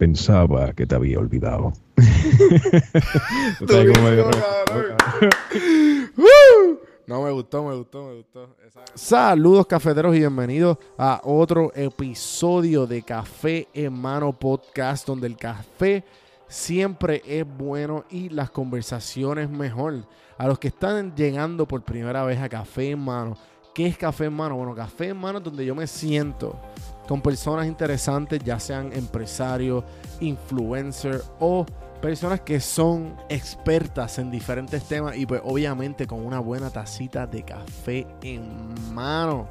Pensaba que te había olvidado. No, me gustó, me gustó, me gustó. Saludos cafeteros y bienvenidos a otro episodio de Café en Mano Podcast, donde el café siempre es bueno y las conversaciones mejor. A los que están llegando por primera vez a Café en Mano, ¿qué es Café en Mano? Bueno, Café en Mano es donde yo me siento con personas interesantes, ya sean empresarios, influencers o personas que son expertas en diferentes temas y pues obviamente con una buena tacita de café en mano.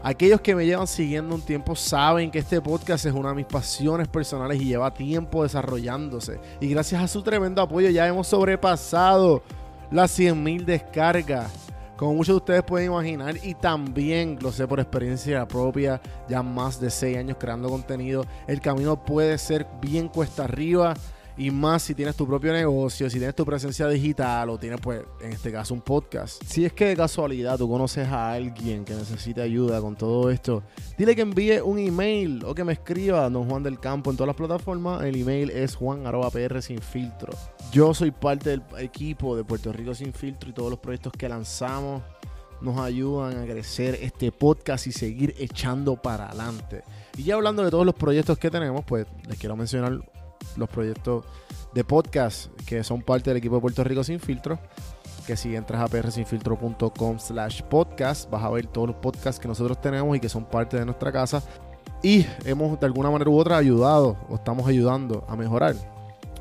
Aquellos que me llevan siguiendo un tiempo saben que este podcast es una de mis pasiones personales y lleva tiempo desarrollándose. Y gracias a su tremendo apoyo ya hemos sobrepasado las 100.000 descargas. Como muchos de ustedes pueden imaginar, y también lo sé por experiencia propia, ya más de 6 años creando contenido, el camino puede ser bien cuesta arriba y más si tienes tu propio negocio, si tienes tu presencia digital o tienes, pues, en este caso, un podcast. Si es que de casualidad tú conoces a alguien que necesite ayuda con todo esto, dile que envíe un email o que me escriba a Don Juan del Campo en todas las plataformas. El email es juan.pr sin. Yo soy parte del equipo de Puerto Rico sin filtro y todos los proyectos que lanzamos nos ayudan a crecer este podcast y seguir echando para adelante. Y ya hablando de todos los proyectos que tenemos, pues les quiero mencionar los proyectos de podcast que son parte del equipo de Puerto Rico Sin Filtro. Que si entras a prsinfiltro.com slash podcast, vas a ver todos los podcasts que nosotros tenemos y que son parte de nuestra casa. Y hemos de alguna manera u otra ayudado o estamos ayudando a mejorar.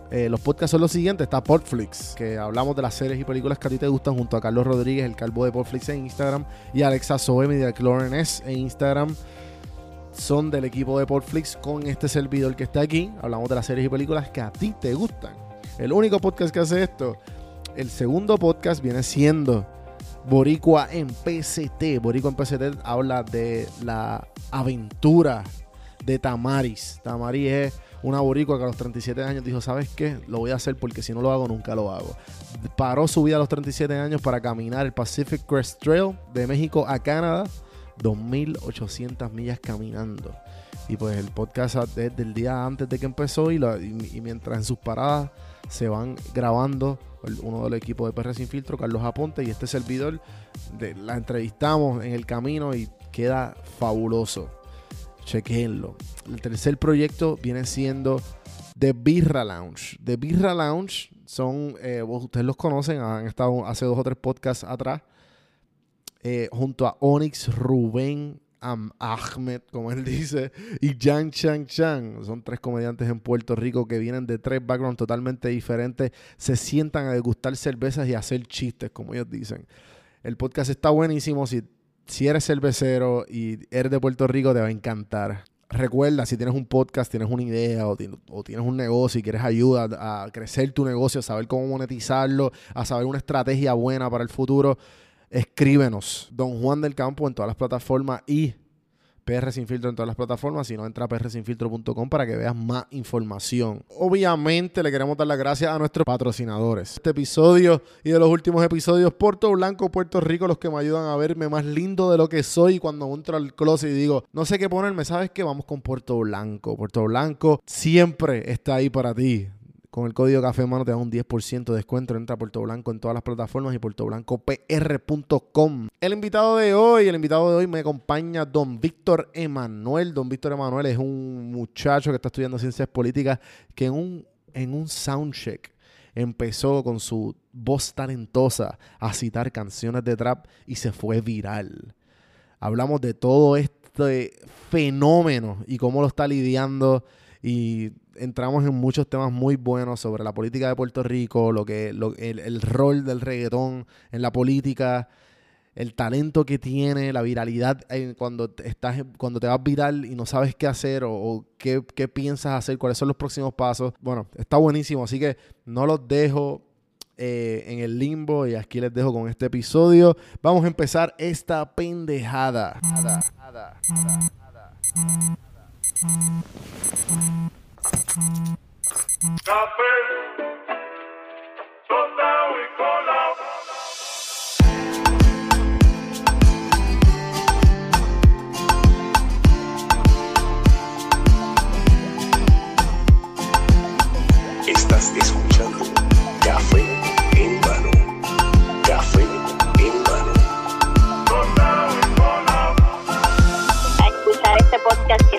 Eh, los podcasts son los siguientes. Está Portflix, que hablamos de las series y películas que a ti te gustan junto a Carlos Rodríguez, el calvo de Portflix en Instagram, y Alexa Soem y de S en Instagram son del equipo de Portflix con este servidor que está aquí. Hablamos de las series y películas que a ti te gustan. El único podcast que hace esto. El segundo podcast viene siendo Boricua en PCT. Boricua en PCT habla de la aventura de Tamaris. Tamaris es una boricua que a los 37 años dijo, ¿sabes qué? Lo voy a hacer porque si no lo hago, nunca lo hago. Paró su vida a los 37 años para caminar el Pacific Crest Trail de México a Canadá 2.800 millas caminando. Y pues el podcast desde el día antes de que empezó y, mientras en sus paradas se van grabando uno del equipo de PR Sin Filtro, Carlos Aponte, y este servidor, de, la entrevistamos en el camino y queda fabuloso. Chequenlo. El tercer proyecto viene siendo The Birra Lounge. The Birra Lounge son, eh, ustedes los conocen, han estado hace dos o tres podcasts atrás eh, junto a Onyx Rubén Ahmed, como él dice, y Jan Chang Chang. Son tres comediantes en Puerto Rico que vienen de tres backgrounds totalmente diferentes. Se sientan a degustar cervezas y a hacer chistes, como ellos dicen. El podcast está buenísimo. Si, si eres cervecero y eres de Puerto Rico, te va a encantar. Recuerda, si tienes un podcast, tienes una idea o, tienes un negocio y quieres ayuda a crecer tu negocio, a saber cómo monetizarlo, a saber una estrategia buena para el futuro, escríbenos. Don Juan del Campo en todas las plataformas y PR Sin Filtro en todas las plataformas. Si no, entra a prsinfiltro.com para que veas más información. Obviamente, le queremos dar las gracias a nuestros patrocinadores. Este episodio y de los últimos episodios, Puerto Blanco, Puerto Rico, los que me ayudan a verme más lindo de lo que soy cuando entro al closet y digo, no sé qué ponerme, ¿sabes qué? Vamos con Puerto Blanco. Puerto Blanco siempre está ahí para ti. Con el código Café Mano te da un 10% de descuento. Entra a Puerto Blanco en todas las plataformas y puertoblancopr.com. El invitado de hoy, el invitado de hoy me acompaña Don Víctor Emanuel. Don Víctor Emanuel es un muchacho que está estudiando ciencias políticas que en un, en un soundcheck empezó con su voz talentosa a citar canciones de trap y se fue viral. Hablamos de todo este fenómeno y cómo lo está lidiando y entramos en muchos temas muy buenos sobre la política de Puerto Rico, lo que, el, rol del reggaetón en la política. el talento que tiene, la viralidad cuando, estás, cuando te vas viral y no sabes qué hacer o, qué, qué, piensas hacer, cuáles son los próximos pasos. Bueno, está buenísimo, así que no los dejo eh, en el limbo y aquí les dejo con este episodio. Vamos a empezar esta pendejada. Estás escuchando Café en mano. Café en mano. A escuchar este podcast que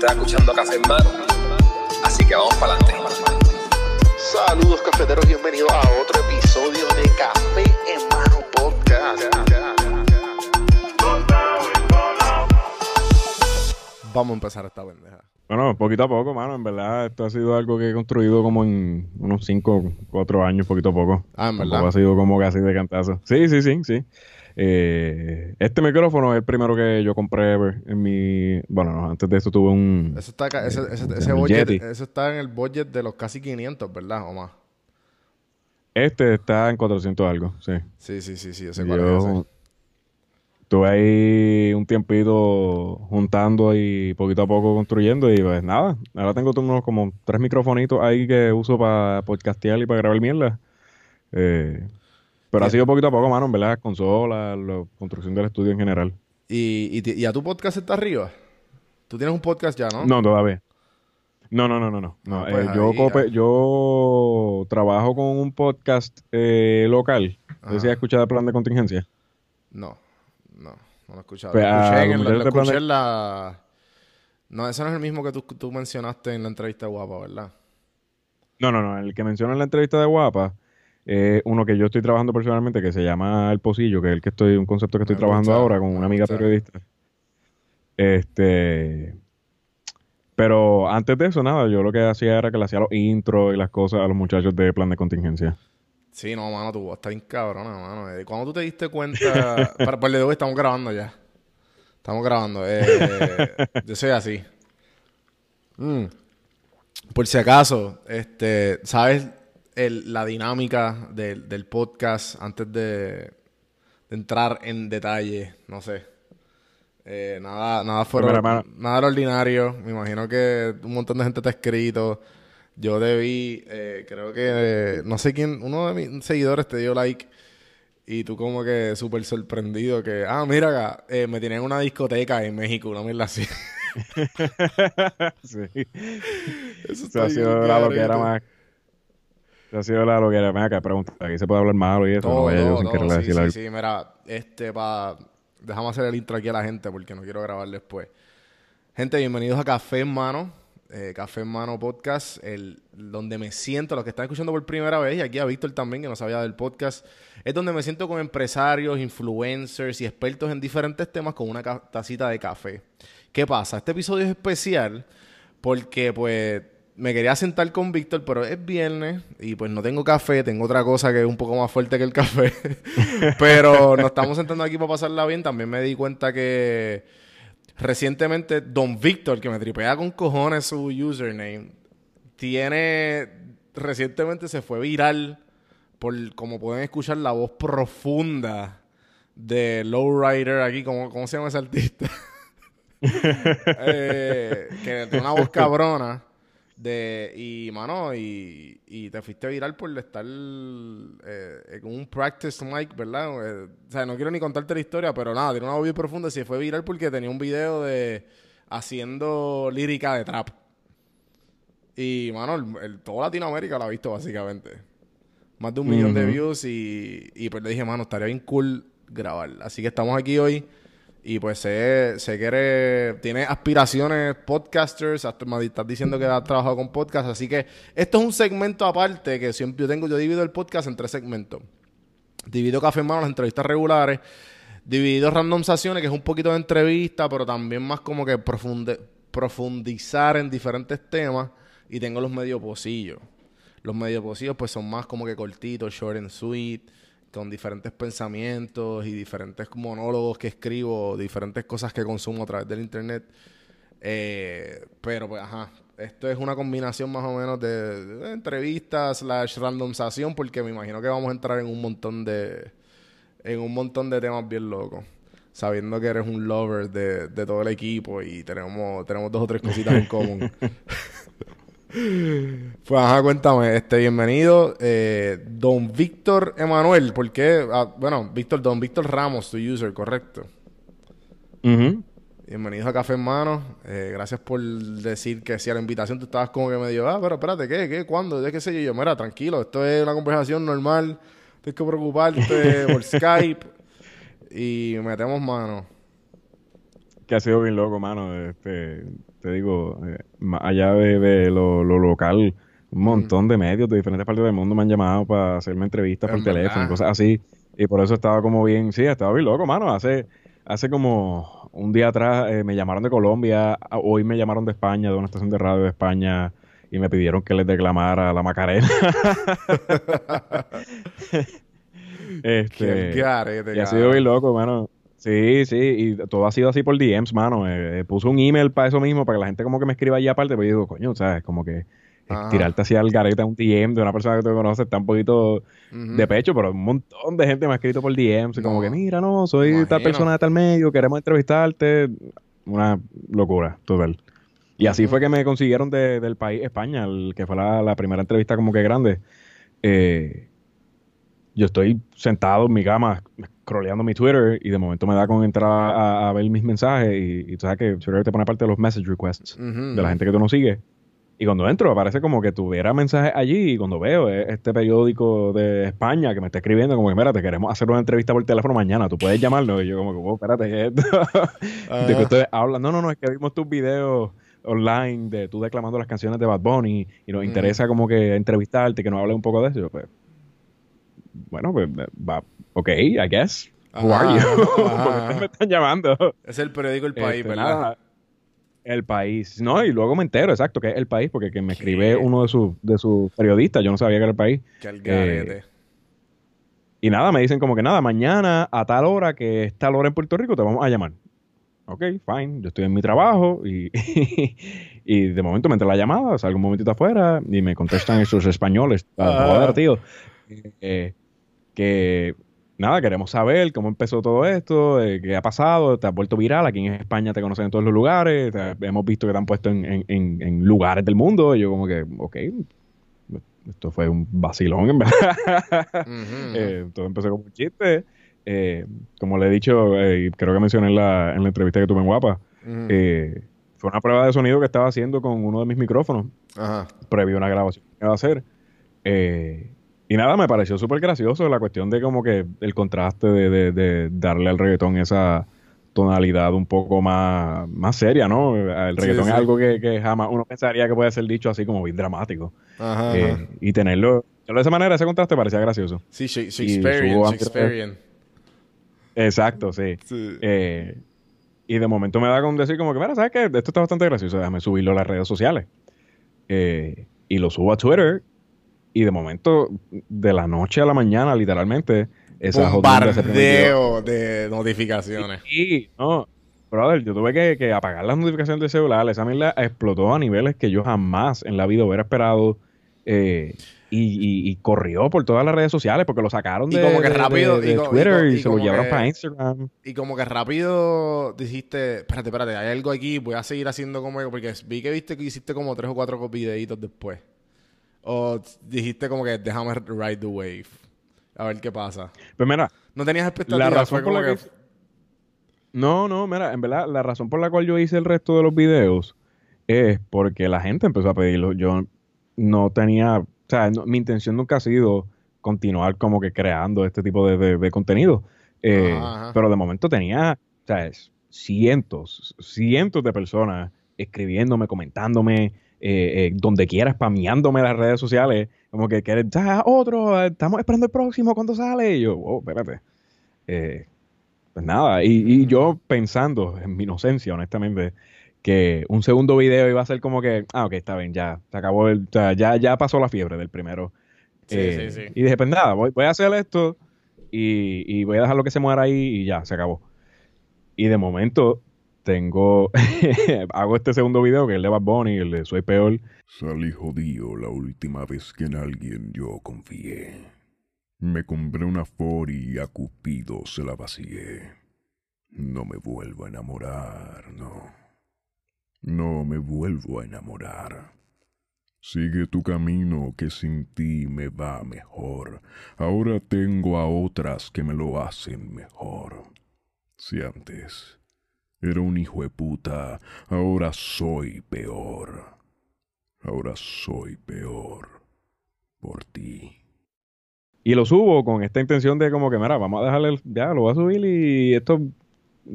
Estás escuchando Café en mano. Así que vamos para adelante. Saludos cafeteros, bienvenidos a otro episodio de Café en mano podcast. Vamos a empezar esta pendeja. Bueno, poquito a poco, mano. En verdad, esto ha sido algo que he construido como en unos 5, 4 años, poquito a poco. Ah, en Tampoco verdad. ha sido como casi de cantazo. Sí, sí, sí, sí. Eh, este micrófono es el primero que yo compré en mi... Bueno, no, antes de esto tuve un... Eso está, acá- ese, ese, Eh, ese budget, eso está en el budget de los casi 500, ¿verdad? O más. Este está en 400 algo, sí. Sí, sí, sí, sí. Ese. yo estuve ahí un tiempito juntando y poquito a poco construyendo y pues nada, ahora tengo unos como tres microfonitos ahí que uso para podcastear y para grabar mierda. Eh, pero ha Bien. sido poquito a poco, mano, en verdad, consola, la construcción del estudio en general. ¿Y, y, a tu podcast está arriba? Tú tienes un podcast ya, ¿no? No, todavía. No, no, no, no, no. no. Ah, pues Eh, yo, cope- yo trabajo con un podcast eh, local. Ajá. has escuchado el plan de contingencia. No, no, no lo he escuchado. Pues, lo escuché, en, lo de de- en la... No, ese no es el mismo que tú, tú mencionaste en la entrevista guapa, ¿verdad? No, no, no. El que menciona en la entrevista de Guapa, eh, uno que yo estoy trabajando personalmente, que se llama El Pocillo, que es el que estoy, un concepto que estoy Me trabajando gusta, ahora con una amiga gusta. periodista. Este. Pero antes de eso, nada, yo lo que hacía era que le hacía los intros y las cosas a los muchachos de plan de contingencia. Sí, no, mano, tu voz está bien cabrona, mano. Eh, ¿Cuándo tú te diste cuenta? para, para el de hoy estamos grabando ya. Estamos grabando. Eh, yo soy así. Mm. Por si acaso, este, ¿sabes el- la dinámica del, del podcast antes de, de entrar en detalle? No sé. Eh, nada, nada fuera, nada de lo ordinario. Me imagino que un montón de gente te ha escrito. Yo debí, eh, creo que, eh, no sé quién, uno de mis seguidores te dio like y tú como que súper sorprendido que, ah, mira acá, eh, me tienen en una discoteca en México, una mierda así. sí. Eso Eso ha sido la loquera carito. más. Ha sido la loquera. Ven acá, pregunta. Aquí se puede hablar malo y eso. no Todo, vaya yo todo, sin todo, querer sí, decir sí, algo. sí, mira, este, pa, déjame hacer el intro aquí a la gente porque no quiero grabar después. Gente, bienvenidos a Café en Mano, eh, Café en Mano Podcast, el, donde me siento, los que están escuchando por primera vez, y aquí a Víctor también, que no sabía del podcast, es donde me siento con empresarios, influencers y expertos en diferentes temas con una tacita de café. ¿Qué pasa? Este episodio es especial porque, pues, me quería sentar con Víctor, pero es viernes y pues no tengo café, tengo otra cosa que es un poco más fuerte que el café. pero nos estamos sentando aquí para pasarla bien. También me di cuenta que recientemente Don Víctor, que me tripea con cojones su username, tiene recientemente se fue viral por como pueden escuchar la voz profunda de Lowrider aquí, ¿cómo, cómo se llama ese artista? Eh, que tiene una voz cabrona. De, y, mano, y, y te fuiste viral por estar eh, con un practice mic, ¿verdad? Eh, o sea, no quiero ni contarte la historia, pero nada, tiene una voz bien profunda. y Se fue viral porque tenía un video de haciendo lírica de trap. Y, mano, el, el- toda Latinoamérica lo ha visto, básicamente. Más de un millón de views y, y pues le dije, mano, estaría bien cool grabar. Así que estamos aquí hoy y pues sé, sé que eres, aspiraciones podcasters, hasta me estás diciendo que has trabajado con podcast, así que esto es un segmento aparte que siempre yo tengo, yo divido el podcast en tres segmentos. Divido Café Mano, las entrevistas regulares, dividido randomizaciones, que es un poquito de entrevista, pero también más como que profunde- profundizar en diferentes temas, y tengo los medio pocillos. los medios posibles pues son más como que cortitos, short and sweet, con diferentes pensamientos y diferentes monólogos que escribo, diferentes cosas que consumo a través del internet. Eh, pero pues, ajá, esto es una combinación más o menos de, entrevistas slash randomización porque me imagino que vamos a entrar en un montón de en un montón de temas bien locos sabiendo que eres un lover de, de todo el equipo y tenemos tenemos dos o tres cositas en común Pues ajá, cuéntame, este, bienvenido, eh, don Víctor Emanuel, ¿por qué? Ah, bueno, Víctor, don Víctor Ramos, tu user, correcto. Bienvenidos a Café Hermano, eh, gracias por decir que si a la invitación tú estabas como que me dijo, ah, pero espérate, ¿qué? ¿Qué? ¿Cuándo? ¿De qué sé yo? yo, mira, tranquilo, esto es una conversación normal, tienes que preocuparte por Skype y metemos mano. Que ha sido bien loco, mano, este te digo, eh, allá de, lo, local, un montón de medios de diferentes partes del mundo me han llamado para hacerme entrevistas por teléfono, cosas así. Y por eso estaba como bien, sí, estaba bien loco, mano. Hace, hace como un día atrás eh, me llamaron de Colombia, hoy me llamaron de España, de una estación de radio de España, y me pidieron que les declamara la Macarena. este, y ha sido bien loco, mano. Sí, sí, y todo ha sido así por DMs, mano. Eh, eh, puso un email para eso mismo, para que la gente como que me escriba allá aparte, pero yo digo, coño, ¿sabes? Como que eh, tirarte hacia el gareta un DM de una persona que tú conoces está un poquito de pecho, pero un montón de gente me ha escrito por DMs, como que, mira, no, soy tal persona de tal medio, queremos entrevistarte. Una locura, total. Y así fue que me consiguieron del país España, el que fue la, la primera entrevista como que grande. Eh, yo estoy sentado en mi cama, scrolleando mi Twitter y de momento me da con entrar a, ver mis mensajes y, tú sabes que Twitter te pone parte de los message requests de la gente que tú no sigues. Y cuando entro, aparece como que tuviera mensajes allí y cuando veo este periódico de España que me está escribiendo como que, mira, te queremos hacer una entrevista por teléfono mañana, tú puedes llamarlo. Y yo como que, oh, espérate, ¿qué es esto? De que ustedes hablan, no, no, no, es que vimos tus videos online de tú declamando las canciones de Bad Bunny y nos interesa como que entrevistarte, que nos hable un poco de eso. Pues, bueno, pues va, ok, I guess. Who are you? ¿Por qué me están llamando? Es el periódico El País, este, ¿verdad? el País. No, y luego me entero, exacto, que es El País, porque que me escribe uno de sus de sus periodistas, yo no sabía que era El País. Eh, y nada, me dicen como que nada, mañana a tal hora que es tal hora en Puerto Rico te vamos a llamar. Ok, fine, yo estoy en mi trabajo y, y de momento me entra la llamada, salgo un momentito afuera y me contestan esos españoles. Joder, tío. Eh, que nada, queremos saber cómo empezó todo esto, eh, qué ha pasado, te has vuelto viral, aquí en España te conocen en todos los lugares, hemos visto que te han puesto en, lugares del mundo, y yo como que, ok, esto fue un vacilón en verdad. Eh, todo empezó como un chiste. Eh, como le he dicho, creo que mencioné en la, en la entrevista que tuve en Guapa, fue una prueba de sonido que estaba haciendo con uno de mis micrófonos, previo a una grabación que iba a hacer. Y nada, me pareció súper gracioso la cuestión de como que el contraste de, darle al reggaetón esa tonalidad un poco más, más seria, ¿no? El reggaetón es algo que, jamás uno pensaría que puede ser dicho así como bien dramático. Ajá, eh, Y tenerlo de esa manera, ese contraste parecía gracioso. Sí, Shakespearean, Shakespearean. Exacto, sí. Eh, y de momento me da con decir como que, mira, ¿sabes qué? Esto está bastante gracioso, déjame subirlo a las redes sociales. Eh, y lo subo a Twitter y de momento, de la noche a la mañana, literalmente, esa bombardeo de notificaciones. Sí, no. Brother, yo tuve que, apagar las notificaciones del celular. Esa mierda explotó a niveles que yo jamás en la vida hubiera esperado. Eh, y, corrió por todas las redes sociales porque lo sacaron de, como que rápido, Twitter y, se lo llevaron para Instagram. Y como que rápido dijiste, espérate, espérate, hay algo aquí, voy a seguir haciendo como... Porque vi que viste que hiciste como tres o cuatro videitos después. ¿O dijiste como que déjame ride the wave? A ver qué pasa. Pues mira, no tenías expectativas. La razón por la que... No, no, mira, en verdad, la razón por la cual yo hice el resto de los videos es porque la gente empezó a pedirlo. Yo no tenía, o sea, mi intención nunca ha sido continuar como que creando este tipo de, contenido. Eh, pero de momento tenía, o sea, cientos, cientos de personas escribiéndome, comentándome, eh, eh, donde quiera, spameándome las redes sociales, como que quieres, ah, otro, estamos esperando el próximo, ¿cuándo sale? Y yo, oh, espérate. Eh, pues nada, y, yo pensando en mi inocencia, honestamente, que un segundo video iba a ser como que, ah, ok, está bien, ya, se acabó el, o sea, ya, ya pasó la fiebre del primero. Sí, Eh, sí, sí. Y dije, pues nada, voy, voy a hacer esto y, y voy a dejar lo que se muera ahí y ya, se acabó. Y de momento tengo, hago este segundo video que es el de Bad Bunny, el de Soy Peor. Salí jodido la última vez que en alguien yo confié. Me compré una Ford y a Cupido se la vacié. No me vuelvo a enamorar, no. No me vuelvo a enamorar. Sigue tu camino que sin ti me va mejor. Ahora tengo a otras que me lo hacen mejor. Si antes era un hijo de puta, ahora soy peor. Ahora soy peor por ti. Y lo subo con esta intención de como que, mira, vamos a dejarle, el- ya, lo voy a subir y esto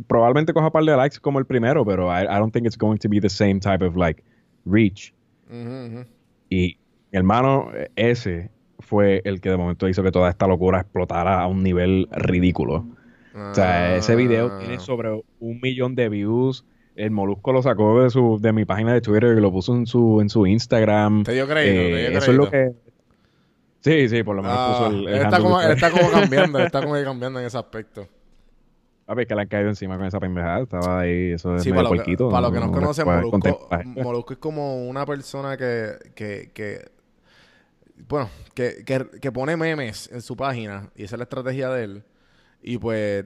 probablemente coja un par de likes como el primero, pero I, I don't think it's going to be the same type of like reach. Ujú, ujú. Y mi hermano, eh, ese fue el que de momento hizo que toda esta locura explotara a un nivel ridículo. O sea, ese video Ah. tiene sobre un millón de views. El Molusco lo sacó de su de mi página de Twitter y lo puso en su en su Instagram. Te dio crédito, te Eh, dio eso es lo que Sí, sí, por lo menos Ah, puso el, el él, está como, él está como cambiando, él está como cambiando en ese aspecto. Papi, es que le han caído encima con esa pendejada. Estaba ahí, eso es Sí, medio para, lo que, para los que no le conocen, Molusco. Molusco es como una persona que, que, que bueno, que, que, que pone memes en su página y esa es la estrategia de él. Y pues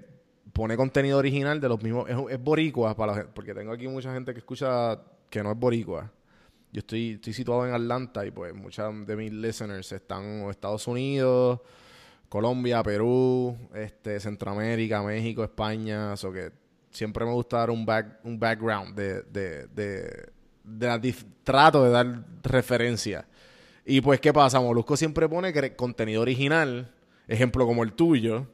pone contenido original de los mismos. Es, es boricua, para porque tengo aquí mucha gente que escucha que no es boricua. Yo estoy, estoy situado en Atlanta y pues muchos de mis listeners están en Estados Unidos, Colombia, Perú, este, Centroamérica, México, España. O que siempre me gusta dar un, back, un background de, de, de, de dif- trato de dar referencia. Y pues, ¿qué pasa? Molusco siempre pone contenido original, ejemplo como el tuyo.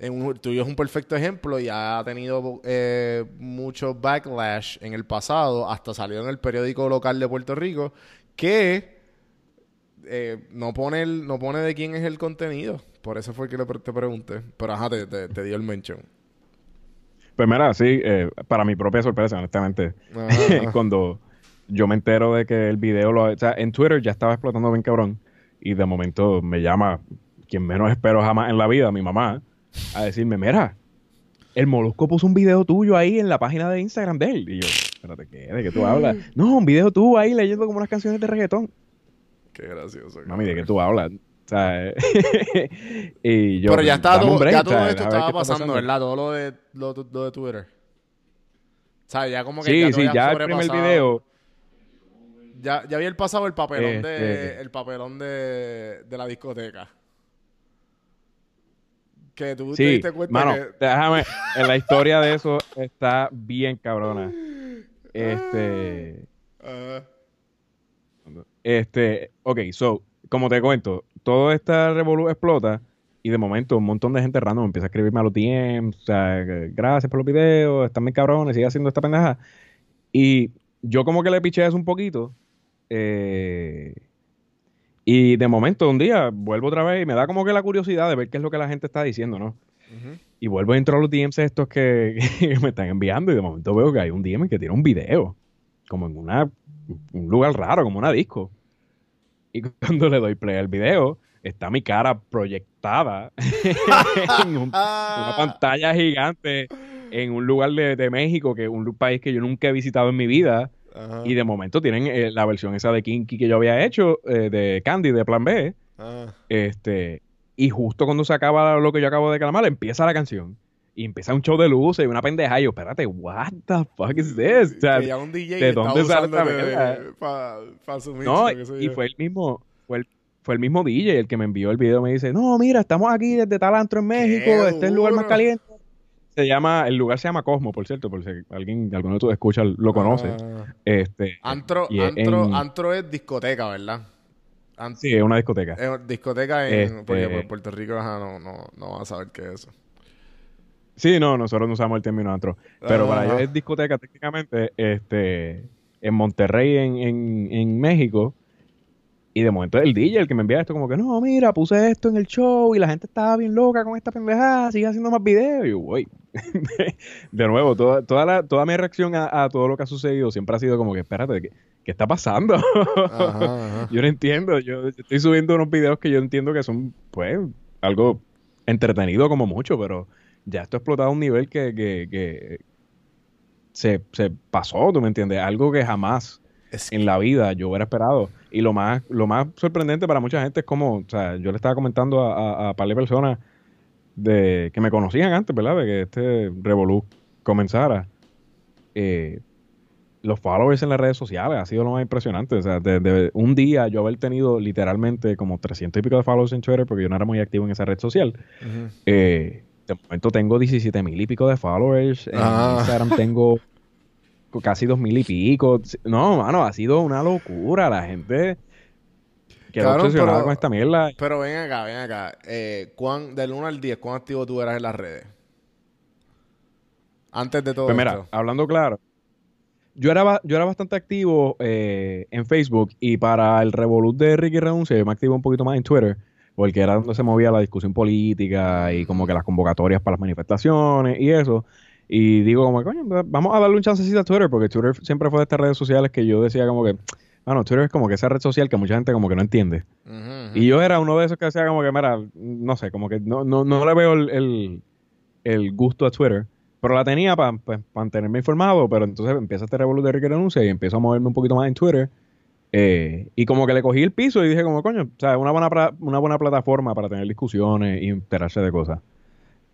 Un- el tuyo es un perfecto ejemplo y ha tenido eh, mucho backlash en el pasado, hasta salió en el periódico local de Puerto Rico, que eh, no pone el, no pone de quién es el contenido. Por eso fue que te pregunté. Pero ajá, te, te- te dio el mention. Pues mira, sí, eh, para mi propia sorpresa, honestamente. Cuando yo me entero de que el video lo... O sea, en Twitter ya estaba explotando bien cabrón. Y de momento me llama quien menos espero jamás en la vida, mi mamá, a decirme, mira, el Molusco puso un video tuyo ahí en la página de Instagram de él. Y yo, espérate, ¿qué? ¿De qué tú hablas? No, un video tú ahí leyendo como unas canciones de reggaetón. Qué gracioso. Mami, ¿de qué tú hablas? O sea, y yo, Pero ya un todo, break, ya o todo sea, esto estaba está pasando, ¿verdad? Todo lo de, lo, lo de Twitter. O sea, ya como que Sí, ya sí, todo ya el primer video... Ya, ya había el pasado el papelón de Este. el papelón de, de la discoteca. Que tú te Sí, diste cuenta mano, que déjame, en la historia de eso está bien cabrona. Este, Ajá. este, ok, so, como te cuento, toda esta revolú explota y de momento un montón de gente random empieza a escribirme a los DMs, o sea, gracias por los videos, están bien cabrones, sigue haciendo esta pendeja. Y yo como que le piché eso un poquito. eh, y de momento un día vuelvo otra vez y me da como que la curiosidad de ver qué es lo que la gente está diciendo, ¿no? Y vuelvo a entrar a los DMs estos que, que me están enviando y de momento veo que hay un DM que tiene un video, como en una, un lugar raro, como una disco. Y cuando le doy play al video, está mi cara proyectada en un- una pantalla gigante en un lugar de, de México, que es un país que yo nunca he visitado en mi vida. Ajá. Y de momento tienen eh, la versión esa de Kinky que yo había hecho, eh, de Candy, de Plan B. Ajá. Este, y justo cuando se acaba lo que yo acabo de clamar, empieza la canción. Y empieza un show de luces y una pendeja. Y yo, espérate, what the fuck is this? O sea, que ya un DJ ¿de dónde sale esta para su mix, no, y yo. fue el mismo, fue el, fue el mismo DJ el que me envió el video. Me dice, no, mira, estamos aquí desde tal antro en México. ¡Qué Este es el lugar más caliente. Se llama, el lugar se llama Cosmo, por cierto, por si alguien, alguno de tus escuchas lo conoce. Ah. Este, Antro, y antro, en- antro es discoteca, ¿verdad? Ant- sí, es una discoteca. es discoteca en Este- porque por Puerto Rico ajá, no, no, no van a saber qué es eso. Sí, no, nosotros no usamos el término antro. Pero para Ajá. ellos es discoteca técnicamente este, en Monterrey, en, en, en México. Y de momento el DJ, el que me envía esto, como que, no, mira, puse esto en el show y la gente estaba bien loca con esta pendejada, sigue haciendo más videos. Y yo, güey, de nuevo, toda, toda, la, toda mi reacción a, todo lo que ha sucedido siempre ha sido como que, espérate, ¿qué, qué está pasando? yo no entiendo, yo estoy subiendo unos videos que yo entiendo que son, pues, algo entretenido como mucho, pero ya esto ha explotado a un nivel que, que, que se, se pasó, ¿tú me entiendes? Algo que jamás en la vida yo hubiera esperado. Y lo más, lo más sorprendente para mucha gente es como, o sea, yo le estaba comentando a, a, par de personas de, que me conocían antes, ¿verdad? De que este Revolu comenzara. Eh, los followers en las redes sociales ha sido lo más impresionante. O sea, de, un día yo haber tenido literalmente como 300 y pico de followers en Twitter porque yo no era muy activo en esa red social. Eh, de momento tengo 17 mil y pico de followers. En ah. Instagram tengo casi dos mil y pico. No, mano, ha sido una locura. La gente quedó obsesionada con esta mierda. Pero ven acá, ven acá. Eh, ¿cuán, del 1 al 10, ¿cuán activo tú eras en las redes? Antes de todo pues mira, hablando claro. Yo era, yo era bastante activo eh, en Facebook y para el revolut de Ricky Renuncia yo me activo un poquito más en Twitter porque era donde se movía la discusión política y como que las convocatorias para las manifestaciones y eso. Y digo como, coño, vamos a darle un chancecito a Twitter, porque Twitter siempre fue de estas redes sociales que yo decía como que, bueno, Twitter es como que esa red social que mucha gente como que no entiende. Y yo era uno de esos que decía como que, mira, no sé, como que no, no, no le veo el, el, gusto a Twitter. Pero la tenía para pues, mantenerme informado, pero entonces empieza este revolución de renuncia y empiezo a moverme un poquito más en Twitter. Eh, y como que le cogí el piso y dije como, coño, o sea, una buena, una buena plataforma para tener discusiones y enterarse de cosas.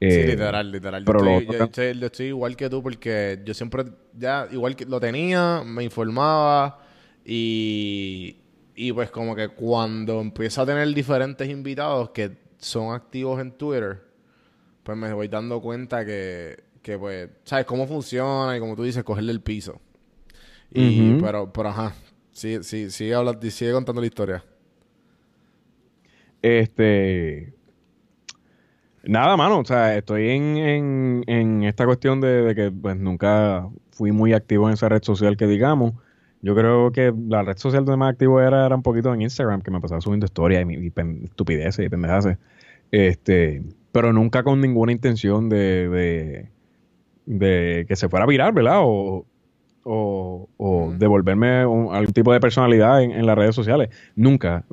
Sí, eh, literal, literal. Pero yo, estoy, igual que tú porque yo siempre, ya, igual que lo tenía, me informaba y, y pues como que cuando empiezo a tener diferentes invitados que son activos en Twitter, pues me voy dando cuenta que, que pues, ¿sabes cómo funciona? Y como tú dices, cogerle el piso. Y, pero, pero ajá, Sí, sí, sigue, hablando, sigue contando la historia. Este. Nada, mano. O sea, estoy en, en, esta cuestión de, que pues nunca fui muy activo en esa red social que digamos. Yo creo que la red social donde más activo era, era un poquito en Instagram, que me pasaba subiendo historias y, estupideces y pendejadas. Este, pero nunca con ninguna intención de, de, de que se fuera a virar, ¿verdad? O, o, o devolverme algún tipo de personalidad en, las redes sociales. Nunca.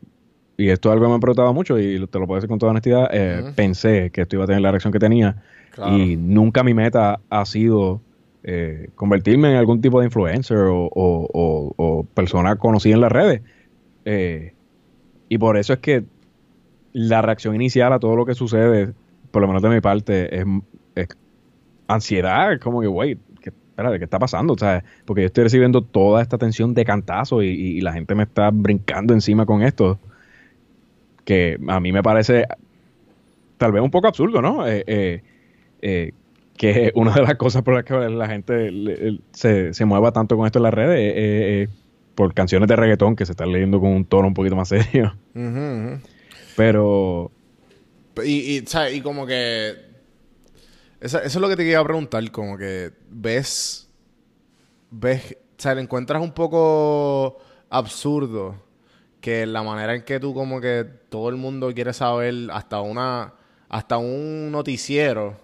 Y esto es algo que me ha preguntado mucho y te lo puedo decir con toda honestidad. Eh, pensé que esto iba a tener la reacción que tenía. Y nunca mi meta ha sido eh, convertirme en algún tipo de influencer o, o, persona conocida en las redes. Eh, y por eso es que la reacción inicial a todo lo que sucede, por lo menos de mi parte, es, es ansiedad. Es como que, wait, de ¿qué está pasando? porque yo estoy recibiendo toda esta atención de cantazo y, la gente me está brincando encima con esto. Que a mí me parece tal vez un poco absurdo, ¿no? Eh, eh, eh, que una de las cosas por las que la gente se, mueva tanto con esto en las redes es por canciones de reggaetón que se están leyendo con un tono un poquito más serio. Pero... Y, y, y como que eso, es lo que te quería preguntar, como que ves, ves, o sea, le encuentras un poco absurdo que la manera en que tú como que todo el mundo quiere saber, hasta una, hasta un noticiero,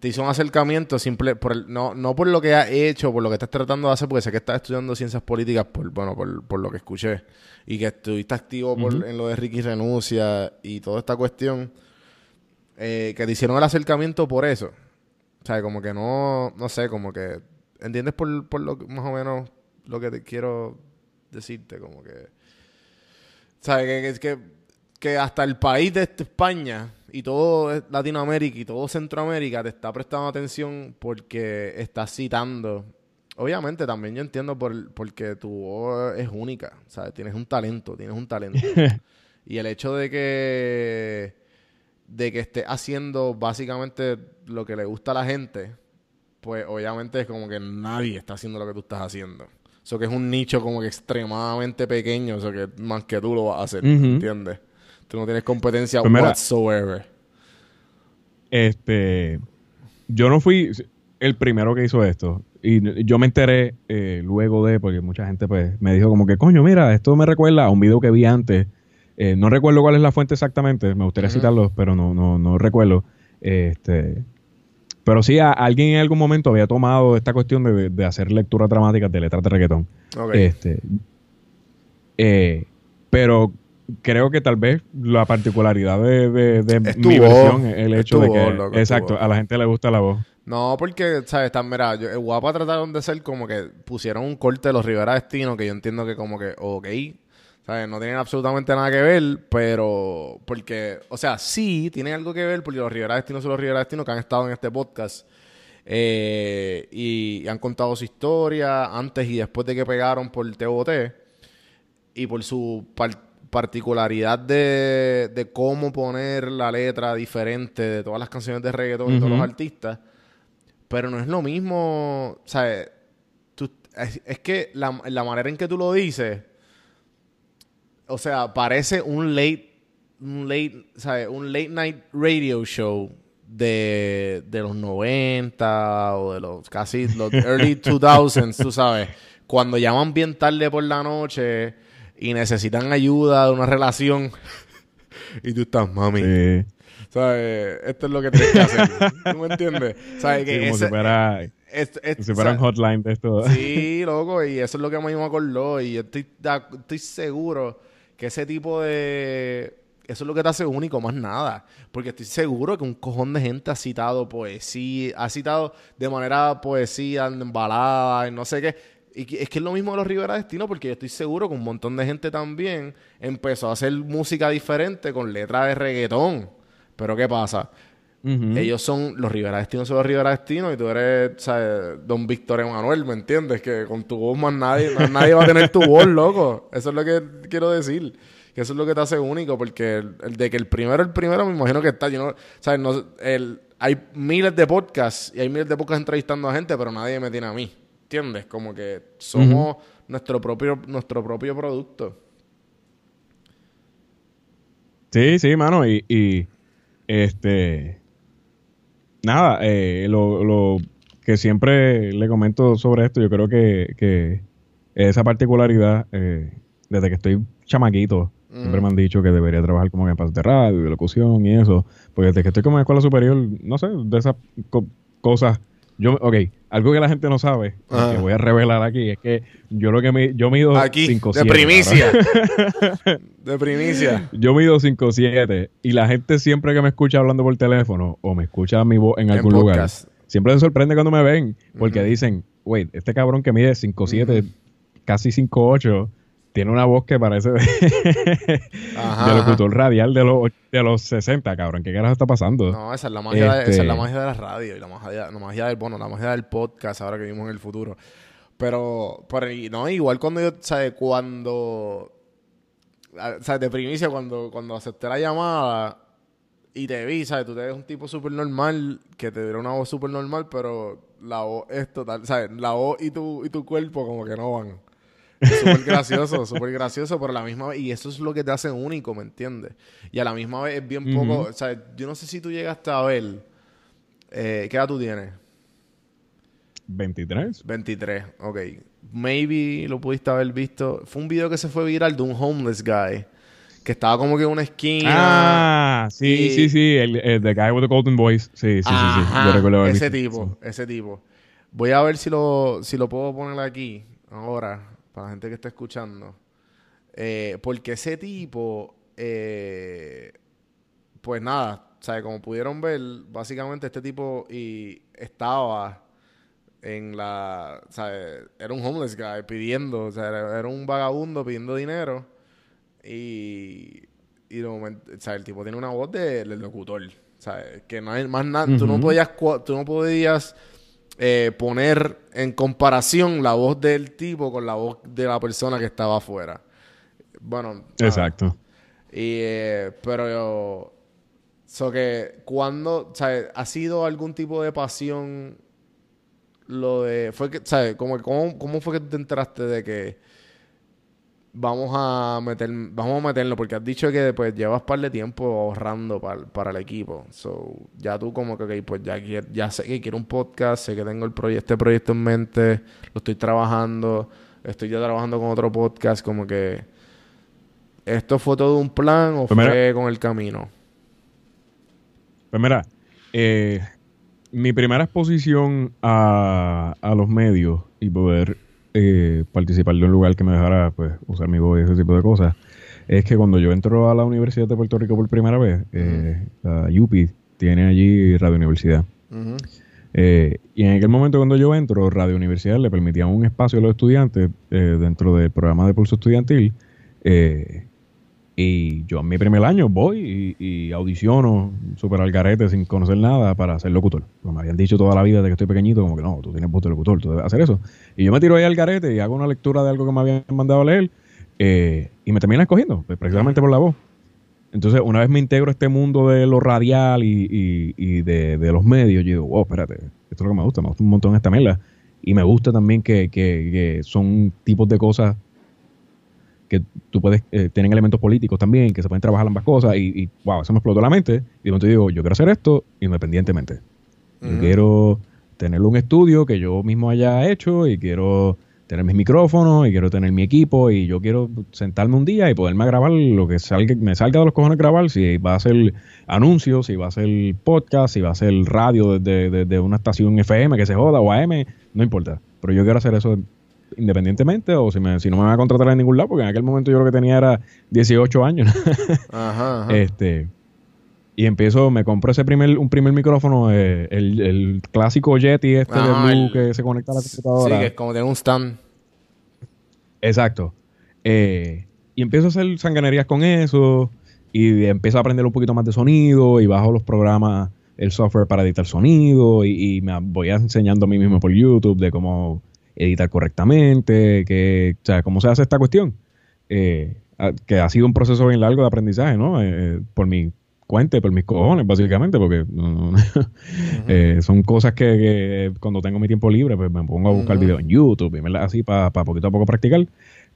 te hizo un acercamiento simple, por no, no por lo que has hecho, por lo que estás tratando de hacer, porque sé que estás estudiando ciencias políticas, por, bueno, por, por lo que escuché, y que estuviste activo en lo de Ricky Renuncia y toda esta cuestión eh, que te hicieron el acercamiento por eso. O sea, como que no, no sé, como que, ¿entiendes por, por lo más o menos lo que te quiero decirte? Como que, ¿sabes? Que, que, que hasta el país de España y todo Latinoamérica y todo Centroamérica te está prestando atención porque estás citando. Obviamente también yo entiendo por, porque tu voz es única, ¿sabes? Tienes un talento, tienes un talento. y el hecho de que de que esté haciendo básicamente lo que le gusta a la gente, pues obviamente es como que nadie está haciendo lo que tú estás haciendo. Eso que es un nicho como que extremadamente pequeño, eso que más que tú lo vas a hacer, ¿entiendes? Tú no tienes competencia pues whatsoever. Este, yo no fui el primero que hizo esto. y yo me enteré eh, luego de, porque mucha gente pues me dijo como que, coño, mira, esto me recuerda a un video que vi antes. Eh, no recuerdo cuál es la fuente exactamente, me gustaría citarlo, pero no, no, no recuerdo. Este, pero sí, alguien en algún momento había tomado esta cuestión de, hacer lecturas dramáticas de letras de reggaetón. Este, eh, pero creo que tal vez la particularidad de, de, mi versión es el hecho de que, exacto, a la gente le gusta la voz. No, porque, ¿sabes? Están, mira, yo, Guapa trataron de ser como que pusieron un corte de los Rivera Destino que yo entiendo que como que, ok, ¿sabes? No tienen absolutamente nada que ver, pero, porque, o sea, sí, tienen algo que ver porque los Rivera Destino son los Rivera Destino que han estado en este podcast. Eh, y, han contado su historia antes y después de que pegaron por TOT y por su particularidad de, de, cómo poner la letra diferente de todas las canciones de reggaeton y todos los artistas. Pero no es lo mismo, ¿sabes? es, es, que la, la, manera en que tú lo dices, o sea, parece un late, un late, ¿sabes? Un late night radio show de, de los 90 o de los casi los early 2000s, tú sabes. Cuando llaman bien tarde por la noche y necesitan ayuda de una relación y tú estás, mami. ¿Sabes? Esto es lo que tienes que hacer. ¿Tú me entiendes? ¿Sabes? Que como si fuera, un hotline de esto. Sí, loco, y eso es lo que a mí me acordó. Y estoy, estoy seguro que ese tipo de... Eso es lo que te hace único, más nada. Porque estoy seguro que un cojón de gente ha citado poesía, ha citado de manera poesía, embalada, y no sé qué. Y es que es lo mismo de los Rivera Destino, porque yo estoy seguro que un montón de gente también empezó a hacer música diferente con letras de reggaetón. Pero ¿qué pasa? Ellos son los Rivera Destino, son los Rivera Destino y tú eres, ¿sabes? Don Víctor Emanuel, ¿me entiendes? Que con tu voz más nadie, nadie va a tener tu voz, loco. Eso es lo que quiero decir. Que eso es lo que te hace único, porque el, de que el primero, el primero, me imagino que está, yo ¿sabes? No, el, hay miles de podcasts y hay miles de podcasts entrevistando a gente, pero nadie me tiene a mí. ¿Entiendes? Como que somos nuestro propio, nuestro propio producto. Sí, sí, mano, y este. Nada, eh, lo, lo, que siempre le comento sobre esto, yo creo que, que esa particularidad, eh, desde que estoy chamaquito, siempre me han dicho que debería trabajar como en espacios de radio, de locución y eso, porque desde que estoy como en escuela superior, no sé, de esas cosas yo, ok, algo que la gente no sabe, que voy a revelar aquí, es que yo lo que me, yo mido aquí, de primicia. de primicia. Yo mido 5'7 y la gente siempre que me escucha hablando por teléfono o me escucha mi voz en algún lugar, siempre se sorprende cuando me ven, porque dicen, wait, este cabrón que mide 5'7, casi 5'8, tiene una voz que parece de, locutor radial de los, de los 60, cabrón. ¿Qué carajo está pasando? No, esa es la magia, de, esa es la este magia de la radio y la magia, la magia del, bueno, la magia del podcast ahora que vimos en el futuro. Pero, pero no, igual cuando yo, ¿sabes? Cuando, ¿sabes? De primicia, cuando, cuando acepté la llamada y te vi, ¿sabes? Tú te ves un tipo súper normal, que te diera una voz súper normal, pero la voz es total, ¿sabes? La voz y tu, y tu cuerpo como que no van. Súper gracioso, súper gracioso, pero a la misma vez, y eso es lo que te hace único, ¿me entiendes? Y a la misma vez es bien poco, o sea, yo no sé si tú llegaste a ver, eh, ¿qué edad tú tienes? 23. 23, ok. Maybe lo pudiste haber visto. Fue un video que se fue viral de un homeless guy que estaba como que en una esquina. Ah, sí, sí, sí, el, the guy with the golden voice. Sí, sí, sí, sí. ese tipo, ese tipo. Voy a ver si lo, si lo puedo poner aquí ahora para la gente que está escuchando. Eh, porque ese tipo, eh, pues nada, ¿sabes? Como pudieron ver, básicamente este tipo y estaba en la, ¿sabes? Era un homeless guy pidiendo, o sea, era, un vagabundo pidiendo dinero y, y de momento, sea, el tipo tiene una voz de, locutor, ¿sabes? Que no hay más nada, tú no podías, tú no podías eh, poner en comparación la voz del tipo con la voz de la persona que estaba afuera. Bueno. Exacto. Y, eh, pero yo... So que cuando, ¿sabes? ¿Ha sido algún tipo de pasión lo de... Fue que, ¿sabes? ¿Cómo, cómo, fue que te enteraste de que... vamos a meter, vamos a meterlo, porque has dicho que pues llevas par de tiempo ahorrando para, el equipo. So, ya tú como que, ok, pues ya, ya sé que quiero un podcast, sé que tengo el proyecto, este proyecto en mente, lo estoy trabajando, estoy ya trabajando con otro podcast, como que ¿esto fue todo un plan o pues fue con el camino? Pues mira, eh, mi primera exposición a, a los medios y poder eh, participar de un lugar que me dejara pues, usar mi voz y ese tipo de cosas, es que cuando yo entro a la Universidad de Puerto Rico por primera vez, eh, la UPI tiene allí Radio Universidad. Eh, y en aquel momento cuando yo entro, Radio Universidad le permitía un espacio a los estudiantes dentro del programa de pulso estudiantil y yo en mi primer año voy y, audiciono súper al garete sin conocer nada para ser locutor. Pues me habían dicho toda la vida de que estoy pequeñito, como que no, tú tienes voz de locutor, tú debes hacer eso. Y yo me tiro ahí al garete y hago una lectura de algo que me habían mandado a leer eh, y me termina escogiendo, pues, precisamente por la voz. Entonces, una vez me integro a este mundo de lo radial y, de, los medios, yo digo, wow, espérate, esto es lo que me gusta, me gusta un montón esta mela. Y me gusta también que, que son tipos de cosas que tú puedes eh, tener elementos políticos también, que se pueden trabajar ambas cosas, y, wow, eso me explotó la mente. Y entonces digo, yo quiero hacer esto independientemente. Yo quiero tener un estudio que yo mismo haya hecho y quiero tener mis micrófonos y quiero tener mi equipo y yo quiero sentarme un día y poderme grabar lo que salga, me salga de los cojones grabar, si va a ser anuncios, si va a ser podcast, si va a ser radio desde de, una estación FM que se joda o AM, no importa. Pero yo quiero hacer eso independientemente o si, me, si no me van a contratar en ningún lado, porque en aquel momento yo lo que tenía era 18 años. ajá, Este, y empiezo, me compro ese primer, un primer micrófono, eh, el, clásico Yeti este de Blue que se conecta a la computadora. Sí, que es como tiene un stand. Exacto. Eh, y empiezo a hacer sanganerías con eso y empiezo a aprender un poquito más de sonido y bajo los programas, el software para editar sonido y, y me voy enseñando a mí mismo por YouTube de cómo editar correctamente, que, o sea, cómo se hace esta cuestión. Eh, que ha sido un proceso bien largo de aprendizaje, ¿no? Eh, por mi cuenta, por mis cojones, básicamente, porque eh, son cosas que, cuando tengo mi tiempo libre, pues me pongo a buscar videos en YouTube y así para poquito a poco practicar.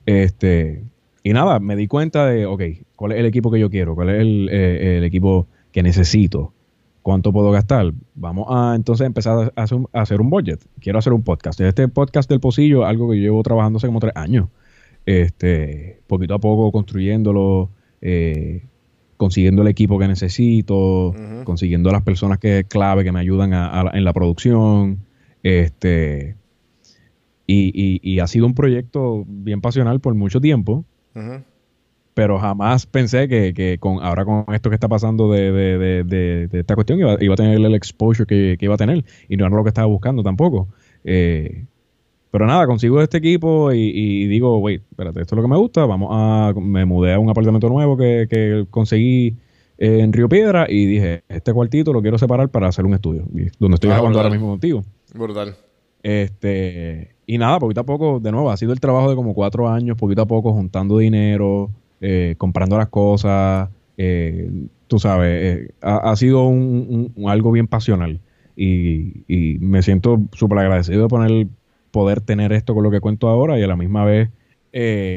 Este, y nada, me di cuenta de, ok, ¿cuál es el equipo que yo quiero? ¿Cuál es el, el equipo que necesito? ¿Cuánto puedo gastar? Vamos a entonces empezar a hacer, un budget. Quiero hacer un podcast. Este podcast del Pocillo, algo que yo llevo trabajando hace como tres años. Este, poquito a poco construyéndolo, eh, consiguiendo el equipo que necesito, consiguiendo las personas que clave que me ayudan en la producción. Este, y, ha sido un proyecto bien pasional por mucho tiempo pero jamás pensé que, con ahora con esto que está pasando de, esta cuestión iba, a tener el exposure que, iba a tener y no era lo que estaba buscando tampoco. Eh, pero nada, consigo este equipo y, digo, wait, espérate, esto es lo que me gusta, vamos a, me mudé a un apartamento nuevo que, conseguí en Río Piedra y dije, este cuartito lo quiero separar para hacer un estudio, donde estoy grabando ahora mismo contigo. Brutal. Este, y nada, poquito a poco, de nuevo, ha sido el trabajo de como cuatro años, poquito a poco, juntando dinero, eh, comprando las cosas, eh, tú sabes, eh, ha, sido un, algo bien pasional y, me siento súper agradecido de poner, poder tener esto con lo que cuento ahora y a la misma vez,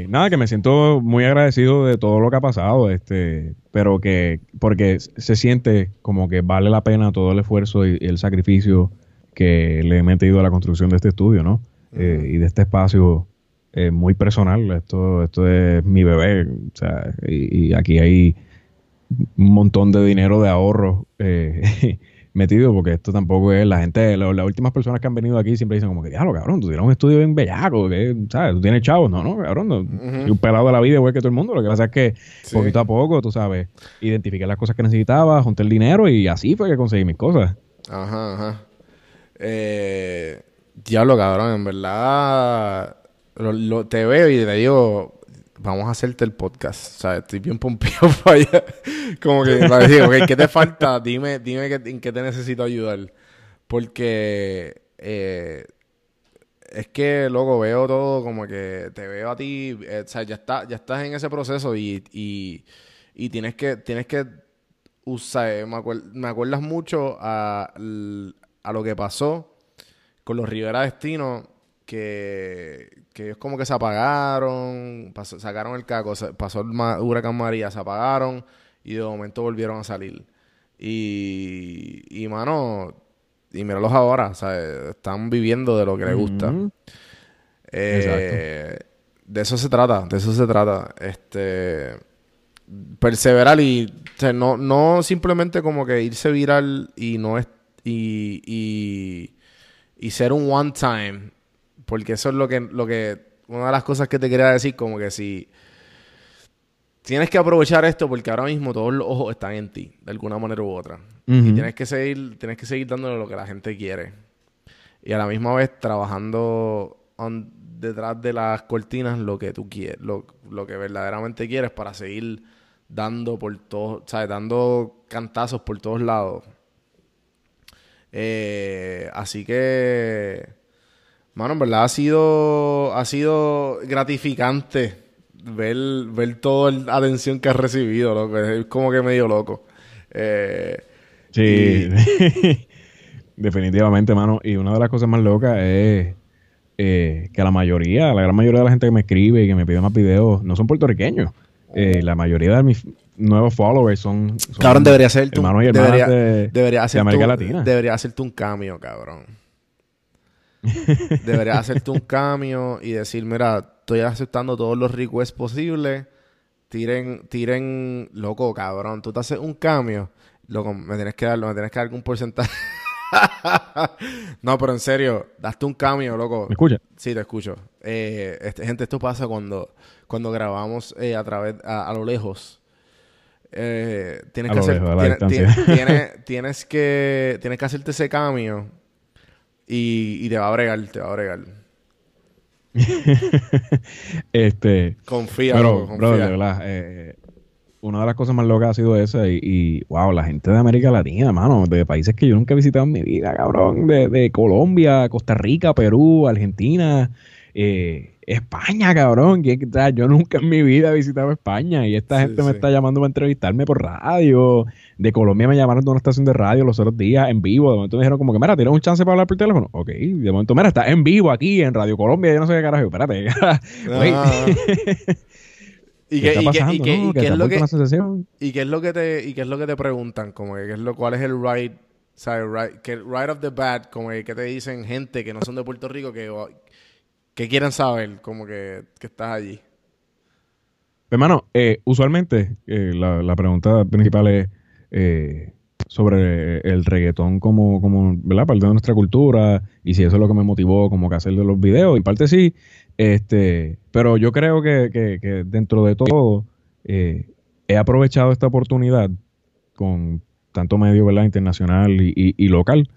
nada, que me siento muy agradecido de todo lo que ha pasado, este, pero que porque se siente como que vale la pena todo el esfuerzo y, el sacrificio que le he metido a la construcción de este estudio, ¿no? y de este espacio eh, muy personal. Esto, esto es mi bebé. O sea, y, aquí hay un montón de dinero de ahorro eh, metido, porque esto tampoco es la gente, las últimas personas que han venido aquí siempre dicen como que, diablo, cabrón, tú tienes un estudio bien bellaco, que, ¿sabes? Tú tienes chavos, no, no, cabrón, un pelado de la vida igual que todo el mundo, lo que pasa es que poquito a poco, tú sabes, identifiqué las cosas que necesitaba, junté el dinero y así fue que conseguí mis cosas. Ajá, ajá. Eh, diablo, cabrón, en verdad lo, te veo y te digo, vamos a hacerte el podcast. O sea, estoy bien pompeado para allá. Como que para decir, ¿qué te falta? Dime, dime en qué te necesito ayudar. Porque eh, es que, luego veo todo como que te veo a ti, eh, o sea, ya, está, ya estás en ese proceso y, y, tienes que, tienes que usar, me, me acuerdas mucho a, a lo que pasó con los Rivera Destino que, que ellos como que se apagaron, pasó- sacaron el caco, pasó el ma- huracán María, se apagaron y de momento volvieron a salir. Y, y mano, y míralos ahora, sea, están viviendo de lo que les gusta. Eh, de eso se trata, de eso se trata. Este perseverar y o sea, no, no simplemente como que irse viral y no es y, y, y ser un one time. Porque eso es lo que, lo que, una de las cosas que te quería decir, como que si tienes que aprovechar esto porque ahora mismo todos los ojos están en ti, de alguna manera u otra. Y tienes que seguir, tienes que seguir dándole lo que la gente quiere. Y a la misma vez trabajando on- detrás de las cortinas lo que tú quieres, lo, lo que verdaderamente quieres para seguir dando por todos, ¿sabes? Dando cantazos por todos lados. Eh, así que, mano, en verdad ha sido, ha sido gratificante ver, ver toda la atención que has recibido, loco. Es como que medio loco. Eh, Sí, definitivamente, mano. Y una de las cosas más locas es eh, que la mayoría, la gran mayoría de la gente que me escribe y que me pide más videos no son puertorriqueños. Eh, la mayoría de mis nuevos followers son, son Cabrón, debería ser tu, hermanos y hermanas debería, de, debería de América Latina. Debería hacerte un cambio, cabrón. debería hacerte un cambio y decir, mira, estoy aceptando todos los requests posibles. Tiren, tiren, loco, cabrón. Tú te haces un cambio. Loco, me tienes que dar, me tienes que dar algún porcentaje. no, pero en serio, daste un cambio, loco. ¿Me escucha? Sí, te escucho. Eh, este, gente, esto pasa cuando, cuando grabamos eh, a través, a, a lo lejos. Eh, tienes A que lo hacer, lejos, a la tiene- distancia. tiene- tiene- tienes que, tienes que hacerte ese cambio y, y te va a bregar, te va a bregar. este, Confía, pero, confía. brother, de verdad, eh, una de las cosas más locas ha sido esa. Y, y, wow, la gente de América Latina, mano, de países que yo nunca he visitado en mi vida, cabrón. De, de Colombia, Costa Rica, Perú, Argentina, eh, España, cabrón. que- que, o sea, yo nunca en mi vida he visitado España. Y esta Sí, gente me sí. está llamando para entrevistarme por radio. De Colombia me llamaron de una estación de radio los otros días en vivo. De momento me dijeron como que, mira, ¿tienes un chance para hablar por teléfono? Ok. De momento, mira, está en vivo aquí en Radio Colombia. Yo no sé qué carajo. Espérate. ¿Y ¿Qué es lo que y qué es lo que te y qué es lo que te preguntan como que qué es lo cuál es el right ¿sabes? right que right of the bat como que, que te dicen gente que no son de Puerto Rico que que quieren saber como que, que estás allí Hermano, eh, usualmente eh, la, la pregunta principal es eh, sobre el reggaetón como, como, ¿verdad? Parte de nuestra cultura y si eso es lo que me motivó como que hacer de los videos. Y parte sí, este, pero yo creo que, que- que dentro de todo eh, he aprovechado esta oportunidad con tanto medio, ¿verdad? Internacional y, y- y local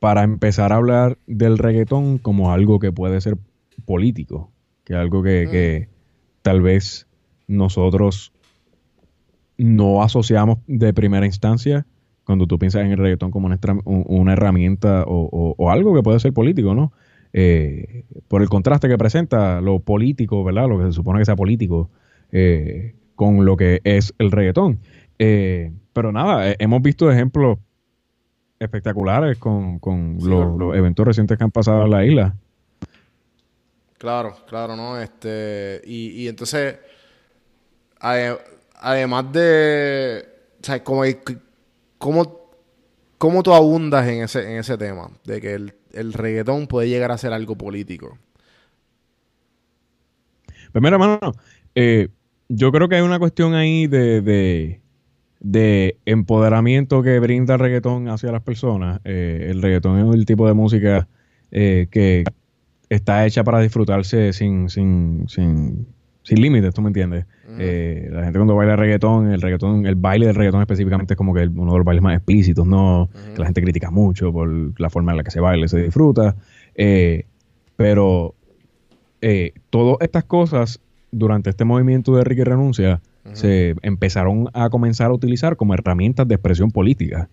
para empezar a hablar del reggaetón como algo que puede ser político, que algo que, Mm. que tal vez nosotros no asociamos de primera instancia cuando tú piensas en el reggaetón como una, herramienta o, o- o algo que puede ser político, ¿no? Eh, por el contraste que presenta lo político, ¿verdad? Lo que se supone que sea político eh, con lo que es el reggaetón. Eh, pero nada, hemos visto ejemplos espectaculares con, con Sí, los, eventos recientes que han pasado en la isla. Claro, claro, ¿no? Este, y, y entonces, ade- además de, o sea, como, ¿cómo, cómo tú abundas en ese, en ese tema? De que el, el reggaetón puede llegar a ser algo político. Pues mira, hermano, eh, yo creo que hay una cuestión ahí de, de, de empoderamiento que brinda el reggaetón hacia las personas. Eh, el reggaetón es el tipo de música eh, que está hecha para disfrutarse sin, sin, sin, sin límites, ¿tú me entiendes? Eh, la gente cuando baila reggaetón, el reggaetón, el baile del reggaetón específicamente es como que uno de los bailes más explícitos, ¿no? Que la gente critica mucho por la forma en la que se baila y se disfruta. Pero todas estas cosas durante este movimiento de Ricky Renuncia se empezaron a comenzar a utilizar como herramientas de expresión política.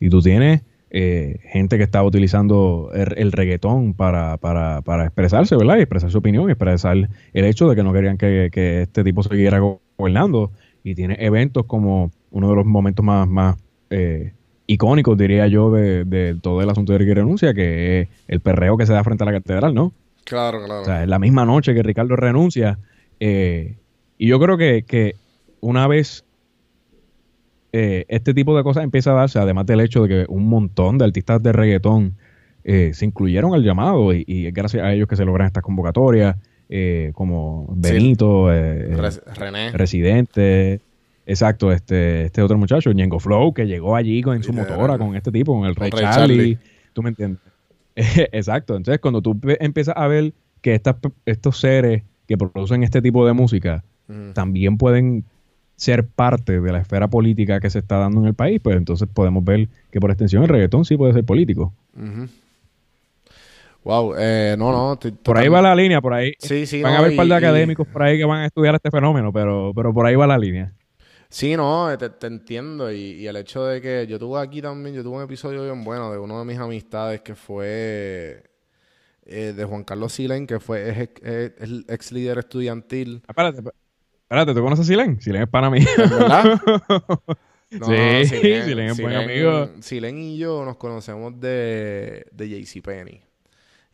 Y tú tienes eh, gente que estaba utilizando el, el reggaetón para, para, para expresarse, ¿verdad? Y expresar su opinión, y expresar el hecho de que no querían que, que este tipo siguiera go- gobernando. Y tiene eventos como uno de los momentos más, más eh, icónicos, diría yo, de, de todo el asunto de Ricky renuncia, que es el perreo que se da frente a la catedral, ¿no? Claro, claro. O sea, es la misma noche que Ricardo renuncia. eh, y yo creo que, que una vez eh, este tipo de cosas empieza a darse, además del hecho de que un montón de artistas de reggaetón eh, se incluyeron al llamado y, y es gracias a ellos que se logran estas convocatorias, eh, como Benito, Re- René. Residente, exacto, este, este otro muchacho, Ñengo Flow, que llegó allí con en su motora, con este tipo, con el Rey Charlie, Charlie. ¿tú me entiendes? exacto, entonces cuando tú empiezas a ver que estas, estos seres que producen este tipo de música También pueden ser parte de la esfera política que se está dando en el país, pues entonces podemos ver que por extensión el reggaetón sí puede ser político. Wow, eh, no, no. estoy Por ahí va la línea, por ahí Sí, sí, van no, a haber un par de y- y- académicos por ahí que van a estudiar este fenómeno, pero, pero por ahí va la línea. Sí, no, te, te entiendo. Y, y el hecho de que yo tuve aquí también, yo tuve un episodio bien bueno de uno de mis amistades que fue eh, de Juan Carlos Silen, que fue es, ex- es el ex líder estudiantil. Ah, Espérate, espérate, ¿tú conoces a Silen? Silen es para mí. ¿Verdad? No, Sí, Silen- Silen es buen amigo. Silen y yo nos conocemos de, de JCPenney.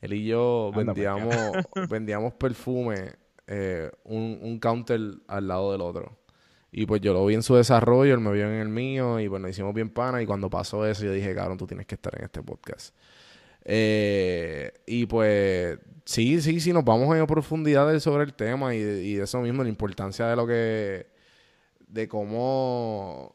Él y yo Anda vendíamos, vendíamos perfume, eh, un, un counter al lado del otro. Y pues yo lo vi en su desarrollo, él me vio en el mío, y pues nos hicimos bien pana. Y cuando pasó eso, yo dije, cabrón, tú tienes que estar en este podcast. Eh, y pues sí, sí, sí, nos vamos en profundidad de- sobre el tema y de, y eso mismo, la importancia de lo que, de cómo, o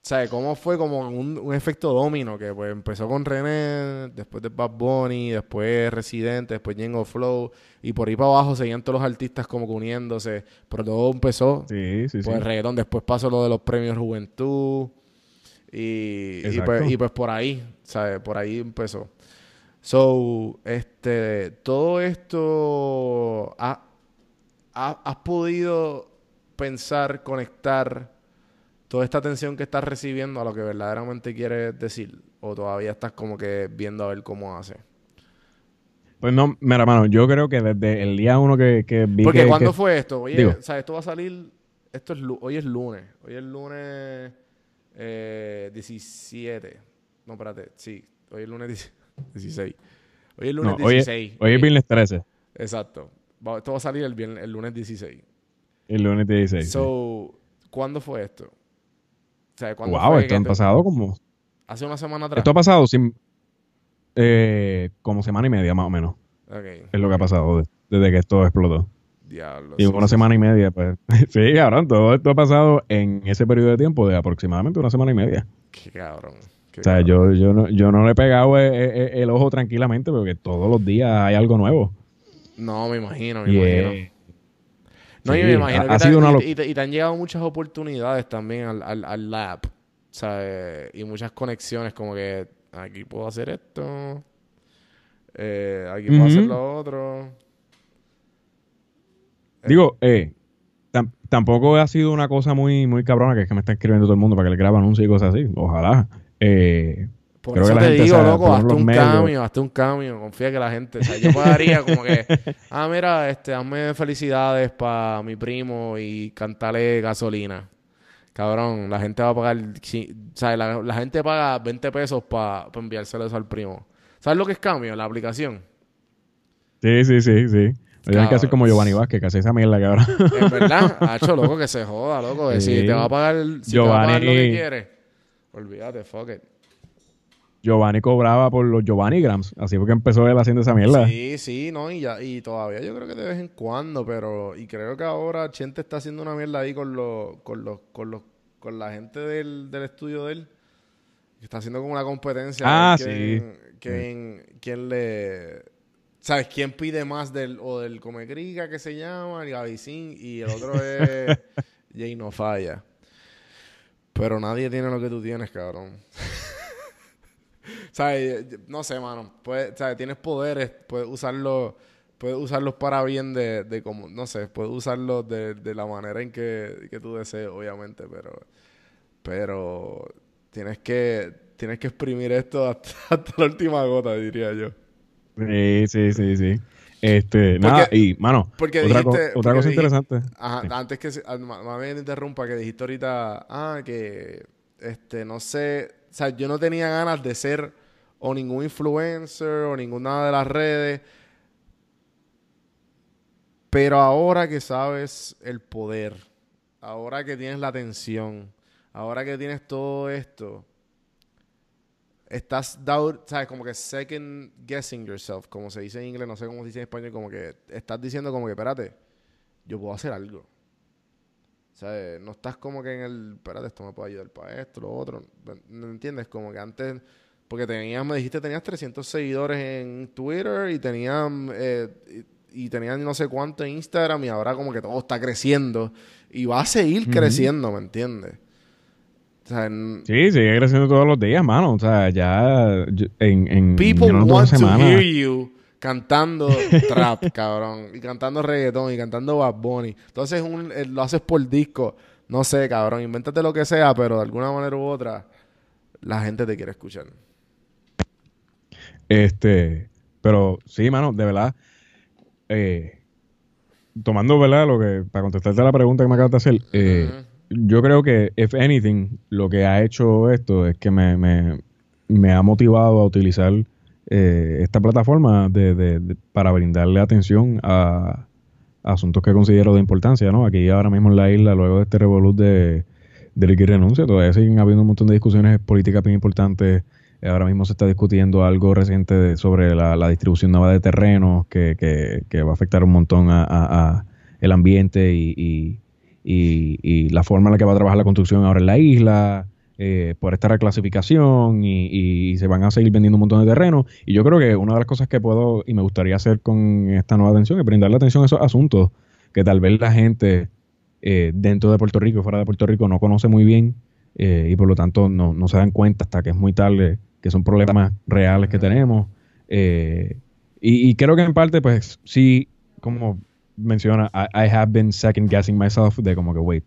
sea, cómo fue como un, un efecto domino que pues empezó con René, después de Bad Bunny, después Residente, después Ñengo Flow y por ahí para abajo seguían todos los artistas como que uniéndose, pero todo empezó Sí, sí, el reggaetón, después pasó lo de los premios Juventud y, y, pues, y pues por ahí, ¿sabes? Por ahí empezó. So, este, todo esto, ha- ha- ¿has podido pensar, conectar toda esta atención que estás recibiendo a lo que verdaderamente quieres decir? ¿O todavía estás como que viendo a ver cómo hace? Pues no, mira, mano, yo creo que desde el día uno que, que vi Porque que- ¿cuándo que- fue esto? Oye, Digo. o sea, esto va a salir, esto es, hoy es lunes, hoy es lunes eh, 17. No, espérate, sí, hoy es lunes 10 16. Hoy es lunes No, hoy es, 16. hoy es viernes 13, Exacto. Va- esto va a salir el, viernes, el lunes 16. el lunes 16. sí. So, ¿cuándo fue esto? O sea, ¿cuándo wow, fue esto han te- pasado como... Hace una semana atrás. Esto ha pasado sin... eh, como semana y media más o menos. Es lo que ha pasado de- desde que esto explotó. Diablo. Y sí, una sí, semana y media, pues. sí, cabrón, todo esto ha pasado en ese periodo de tiempo de aproximadamente una semana y media. Qué cabrón. O sea, yo, yo, no, yo no le he pegado eh, eh, el, ojo tranquilamente porque todos los días hay algo nuevo. No, me imagino, me imagino. eh, No, sí, y me imagino ha- que ha te, sido una y- te- y te han llegado muchas oportunidades también al, al, al lab. O sea, eh, y muchas conexiones como que aquí puedo hacer esto. eh, aquí puedo hacer lo otro. Digo, eh, tam- tampoco ha sido una cosa muy, muy cabrona que es que me está escribiendo todo el mundo para que le grabe anuncios y cosas así. Ojalá. Eh, Por Creo eso que la te gente digo, sabe loco, hazte un medios. cambio, hazte un cambio. Confía que la gente, o sea, yo pagaría como que, ah, mira, este, hazme felicidades para mi primo y cantarle gasolina. Cabrón, la gente va a pagar, o sea, la, la gente paga 20 pesos para enviárselo eso al primo. ¿Sabes lo que es cambio? La aplicación. sí, sí, sí, sí. Tienes que hacer como Giovanni Vázquez, que hace esa mierda, cabrón. En verdad, hacho, loco, que se joda, loco. que Si Sí. te va a pagar, si te va a pagar lo que Giovanni- quieres, olvídate, fuck it. Giovanni cobraba por los Giovanni Grams. Así fue que empezó él haciendo esa mierda. Sí, sí, no, y ya, y todavía yo creo que de vez en cuando, pero, y creo que ahora Chente está haciendo una mierda ahí con los, con los, con los, con la gente del, del estudio de él. Está haciendo como una competencia. Ah, quién, quién le, ¿sabes? ¿Quién pide más del, o del Comegriga que se llama, el Gavicín, y el otro es Jay No Falla. Pero nadie tiene lo que tú tienes, cabrón. ¿Sabes? No sé, mano. Puedes, ¿sabes? Tienes poderes, puedes usarlos, puedes usarlos para bien de, de como, no sé, puedes usarlos de, de la manera en que, que tú desees, obviamente, pero, pero tienes que, tienes que exprimir esto hasta, hasta la última gota, diría yo. Sí, sí, sí, sí. Este, nada, y, mano, porque otra, co- dijiste- otra porque cosa dijiste- interesante. Ajá, Sí. antes que ah, mami te interrumpa, que dijiste ahorita, ah, que este, no sé, o sea, yo no tenía ganas de ser o ningún influencer o ninguna de las redes. Pero ahora que sabes el poder, ahora que tienes la atención, ahora que tienes todo esto, estás, ¿sabes? Como que second guessing yourself, como se dice en inglés, no sé cómo se dice en español, como que estás diciendo como que, espérate, yo puedo hacer algo. ¿Sabes? No estás como que en el, espérate, esto me puede ayudar para esto, lo otro. ¿No entiendes? Como que antes, porque tenías, me dijiste, tenías 300 seguidores en Twitter y tenían, eh, y, tenían no sé cuánto en Instagram y ahora como que todo está creciendo y va a seguir creciendo, ¿me entiendes? Sí, sigue creciendo todos los días, mano. O sea, ya en, en People want to hear you cantando trap, cabrón. Y cantando reggaetón y cantando Bad Bunny. Entonces un, eh, lo haces por disco. No sé, cabrón. Invéntate lo que sea, pero de alguna manera u otra la gente te quiere escuchar. Este, pero sí, mano, de verdad. Eh, tomando, ¿verdad? Lo que, para contestarte la pregunta que me acabas de hacer, eh, yo creo que, if anything, lo que ha hecho esto es que me, me, me ha motivado a utilizar eh, esta plataforma de, de, para brindarle atención a, asuntos que considero de importancia, ¿no? Aquí ahora mismo en la isla, luego de este revolut de, de Ricky Renuncia, todavía siguen habiendo un montón de discusiones políticas bien importantes. Ahora mismo se está discutiendo algo reciente sobre la, distribución nueva de terrenos que, que, que, va a afectar un montón a, el ambiente y, la forma en la que va a trabajar la construcción ahora en la isla, eh, por esta reclasificación y, se van a seguir vendiendo un montón de terrenos. Y yo creo que una de las cosas que puedo y me gustaría hacer con esta nueva atención es brindarle atención a esos asuntos que tal vez la gente eh, dentro de Puerto Rico y fuera de Puerto Rico no conoce muy bien eh, y por lo tanto no, no, se dan cuenta hasta que es muy tarde que son problemas reales que tenemos. y, y creo que en parte, pues sí, como menciona, I, have been second guessing myself de como que, wait.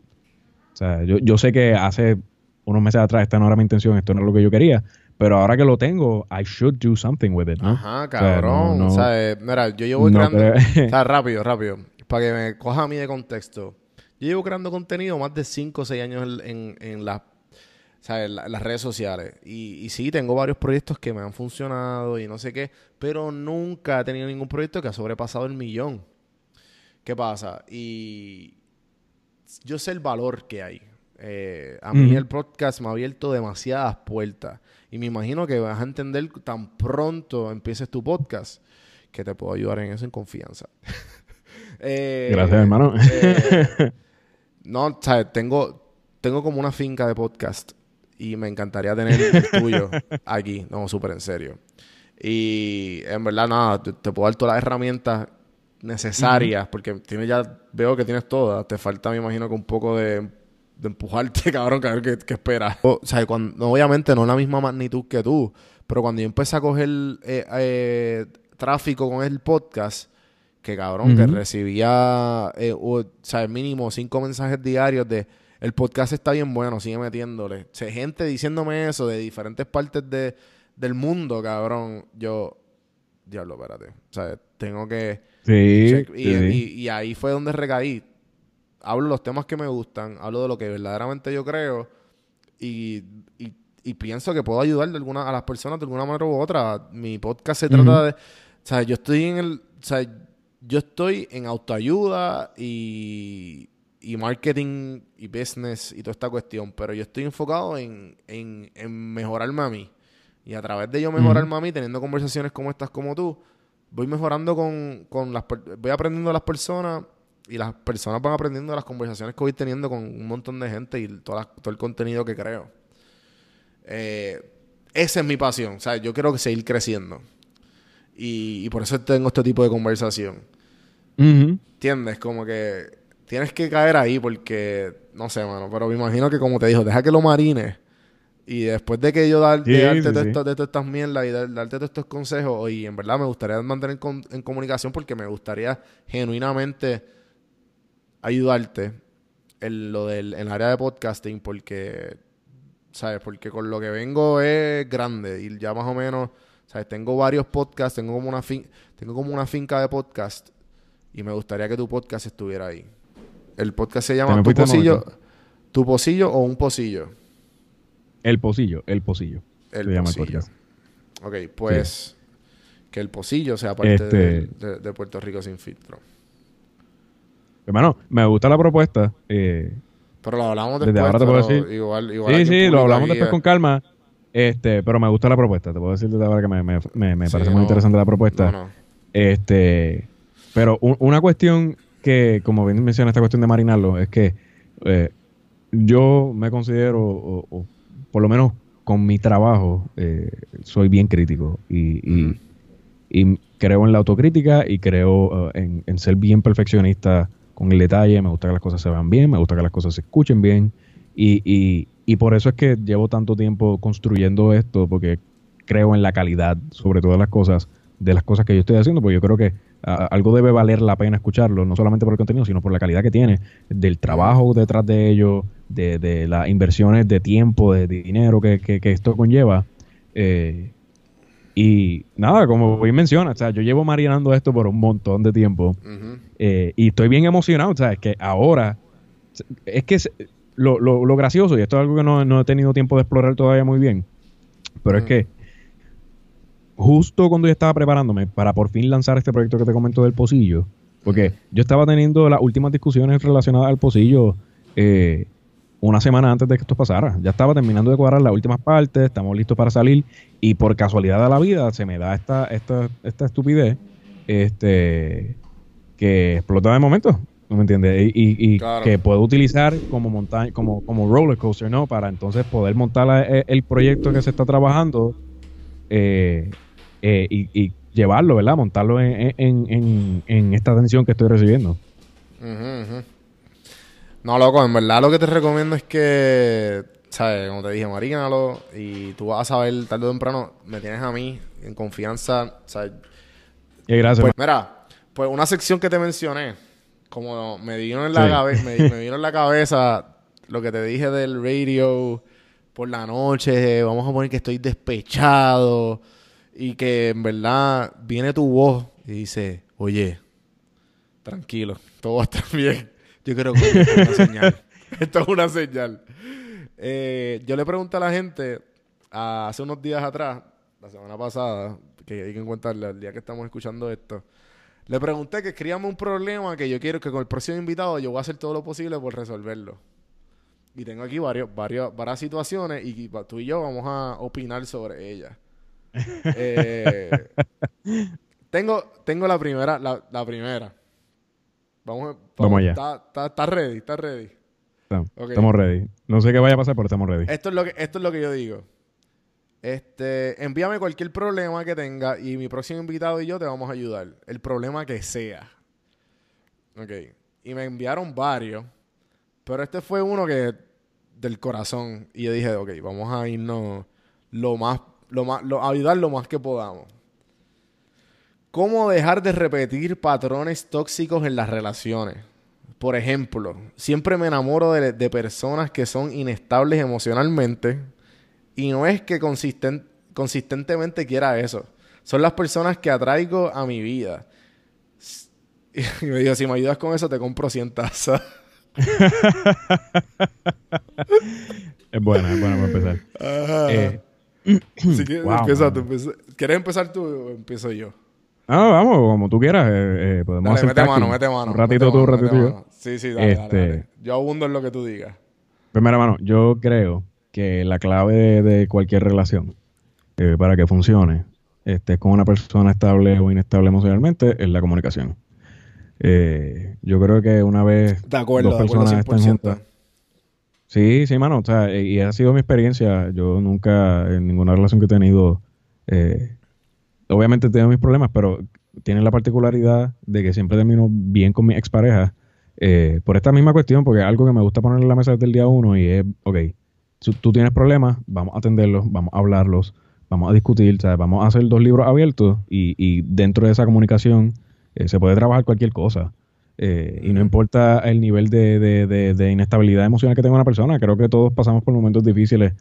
O sea, yo, yo sé que hace unos meses atrás esta no era mi intención, esto no es lo que yo quería, pero ahora que lo tengo, I should do something with it, ¿no? Ajá, cabrón. O sea, eh, mira, yo llevo creando... o sea, rápido, rápido. Para que me coja a mí de contexto. Yo llevo creando contenido más de 5 o 6 años en, en, las redes sociales. Y, y sí, tengo varios proyectos que me han funcionado y no sé qué, pero nunca he tenido ningún proyecto que ha sobrepasado el millón. ¿Qué pasa? Y yo sé el valor que hay. Eh, a mí el podcast me ha abierto demasiadas puertas. Y me imagino que vas a entender tan pronto empieces tu podcast que te puedo ayudar en eso en confianza. Eh, Gracias, hermano. Eh, no, sabes, tengo, tengo como una finca de podcast y me encantaría tener el tuyo aquí, no, súper en serio. Y en verdad, nada, te, te, puedo dar todas las herramientas necesarias, porque tienes ya, veo que tienes todas. Te falta, me imagino, que un poco de, de empujarte, cabrón, que a ver qué, esperas. O, sea, cuando, obviamente no la misma magnitud que tú, pero cuando yo empecé a coger eh, eh, tráfico con el podcast, que cabrón, que recibía, eh, o, sea, mínimo cinco mensajes diarios de el podcast está bien bueno, sigue metiéndole. O gente diciéndome eso de diferentes partes de, del mundo, cabrón. Yo, diablo, espérate. O sea, tengo que Sí, y, ahí fue donde recaí. Hablo los temas que me gustan, hablo de lo que verdaderamente yo creo y, pienso que puedo ayudar de alguna, a las personas de alguna manera u otra. Mi podcast se trata de... O sea, yo estoy en el... O sea, yo estoy en autoayuda y, y marketing y business y toda esta cuestión, pero yo estoy enfocado en, en, mejorarme a mí. Y a través de yo mejorarme a mí, teniendo conversaciones como estas como tú, voy mejorando con, con las... Voy aprendiendo de las personas y las personas van aprendiendo de las conversaciones que voy teniendo con un montón de gente y todo el contenido que creo. Eh, esa es mi pasión. O sea, yo quiero seguir creciendo. Y, por eso tengo este tipo de conversación. ¿Entiendes? Como que tienes que caer ahí porque, no sé, mano, pero me imagino que como te dijo, deja que lo marines y después de que yo darte de todas estas mierdas y darte todos estos consejos, y en verdad me gustaría mantener en comunicación porque me gustaría genuinamente ayudarte en lo del en el área de podcasting porque, ¿sabes? Porque con lo que vengo es grande y ya más o menos, ¿sabes? Tengo varios podcasts, tengo como una, fin tengo como una finca de podcast y me gustaría que tu podcast estuviera ahí. El podcast se llama Tu Pocillo, Tu Pocillo o Un Pocillo. El Pocillo, El Pocillo. El se llama el. Ok, pues que el pocillo sea parte Este- de, de- de Puerto Rico sin filtro. Hermano, me gusta la propuesta. eh, Pero lo hablamos Desde después. ahora te puedo decir- Igual, igual sí, sí, lo hablamos después es- con calma. Este, pero me gusta la propuesta. Te puedo decir desde ahora que me, me- me- me Sí, parece no, muy interesante la propuesta. No, no. Este, pero un- una cuestión que, como bien menciona esta cuestión de marinarlo, es que eh, yo me considero, o, o por lo menos con mi trabajo, eh, soy bien crítico y, y- creo en la autocrítica y creo eh, en, en ser bien perfeccionista con el detalle. Me gusta que las cosas se vean bien, me gusta que las cosas se escuchen bien. Y, y- y por eso es que llevo tanto tiempo construyendo esto, porque creo en la calidad, sobre todas las cosas, de las cosas que yo estoy haciendo, porque yo creo que algo debe valer la pena escucharlo, no solamente por el contenido, sino por la calidad que tiene, del trabajo detrás de ello, de, de las inversiones de tiempo, de, dinero que, que- que esto conlleva. Eh, y nada, como bien menciona, o sea, yo llevo marinando esto por un montón de tiempo. Eh, y estoy bien emocionado, o sea, es que ahora, es que es- lo, lo- lo gracioso, y esto es algo que no, no he tenido tiempo de explorar todavía muy bien, pero es que justo cuando yo estaba preparándome para por fin lanzar este proyecto que te comento del pocillo, porque yo estaba teniendo las últimas discusiones relacionadas al pocillo eh, una semana antes de que esto pasara. Ya estaba terminando de cuadrar las últimas partes, estamos listos para salir y por casualidad de la vida se me da esta, esta, esta estupidez este, que explota de momento. ¿No me entiendes? Y, y- y Claro. que puedo utilizar como montaña, como, como roller coaster, ¿no? Para entonces poder montar la- el, el proyecto que se está trabajando eh, eh, y, y llevarlo, ¿verdad? Montarlo en, en, en, en esta atención que estoy recibiendo. No, loco, en verdad lo que te recomiendo es que, ¿sabes? Como te dije, marínalo y tú vas a saber tarde o temprano, me tienes a mí en confianza, ¿sabes? Y gracias. Pues, mira, pues una sección que te mencioné, como me vino en la, Sí. cabe- me, me vino en la cabeza lo que te dije del radio por la noche, vamos a poner que estoy despechado y que en verdad viene tu voz y dice, oye, tranquilo, todo va a estar bien. Yo creo que esto es una señal. Esto es una señal. Eh, yo le pregunté a la gente hace unos días atrás, la semana pasada, que hay que encontrarle el día que estamos escuchando esto. Le pregunté que escribamos un problema que yo quiero que con el próximo invitado yo voy a hacer todo lo posible por resolverlo. Y tengo aquí varios, varios, varias situaciones y tú y yo vamos a opinar sobre ellas. Eh, tengo, tengo la primera, la, la primera. Vamos, Vamos allá. Está, ready, está ready. Estamos ready. No sé qué vaya a pasar, pero estamos ready. Esto es lo que, esto es lo que yo digo. Este, envíame cualquier problema que tenga y mi próximo invitado y yo te vamos a ayudar. El problema que sea. Ok. Y me enviaron varios. Pero este fue uno que del corazón. Y yo dije, ok, vamos a irnos lo más, lo más, lo- ayudar lo más que podamos. ¿Cómo dejar de repetir patrones tóxicos en las relaciones? Por ejemplo, siempre me enamoro de, de personas que son inestables emocionalmente y no es que consisten- consistentemente quiera eso. Son las personas que atraigo a mi vida. Y me dijo, si me ayudas con eso, te compro 100 tazas. Es buena, es buena para empezar. Eh, Así que wow, empieza mano. tú, empieza- ¿Quieres empezar tú o empiezo yo? Ah, vamos, como tú quieras. eh, eh, podemos Dale, hacer mete mano, mete mano. Un ratito tú, un mano, ratito yo. mano. Sí, sí, dale, Este- dale. Yo abundo en lo que tú digas. Primero, hermano, yo creo que la clave de, de cualquier relación eh, para que funcione, estés con una persona estable o inestable emocionalmente, es la comunicación. Eh, yo creo que una vez acuerdo, dos acuerdo personas están 100%. juntas. Sí, sí, mano. O sea, eh, y ha sido mi experiencia. Yo nunca, en ninguna relación que he tenido, eh, obviamente he tenido mis problemas, pero tiene la particularidad de que siempre termino bien con mi expareja eh, por esta misma cuestión, porque algo que me gusta poner en la mesa desde el día uno y es, ok, tú, tú tienes problemas, vamos a atenderlos, vamos a hablarlos, vamos a discutir, ¿sabes? vamos a hacer dos libros abiertos y, y dentro de esa comunicación eh, se puede trabajar cualquier cosa. Eh, y no importa el nivel de, de- de- de inestabilidad emocional que tenga una persona, creo que todos pasamos por momentos difíciles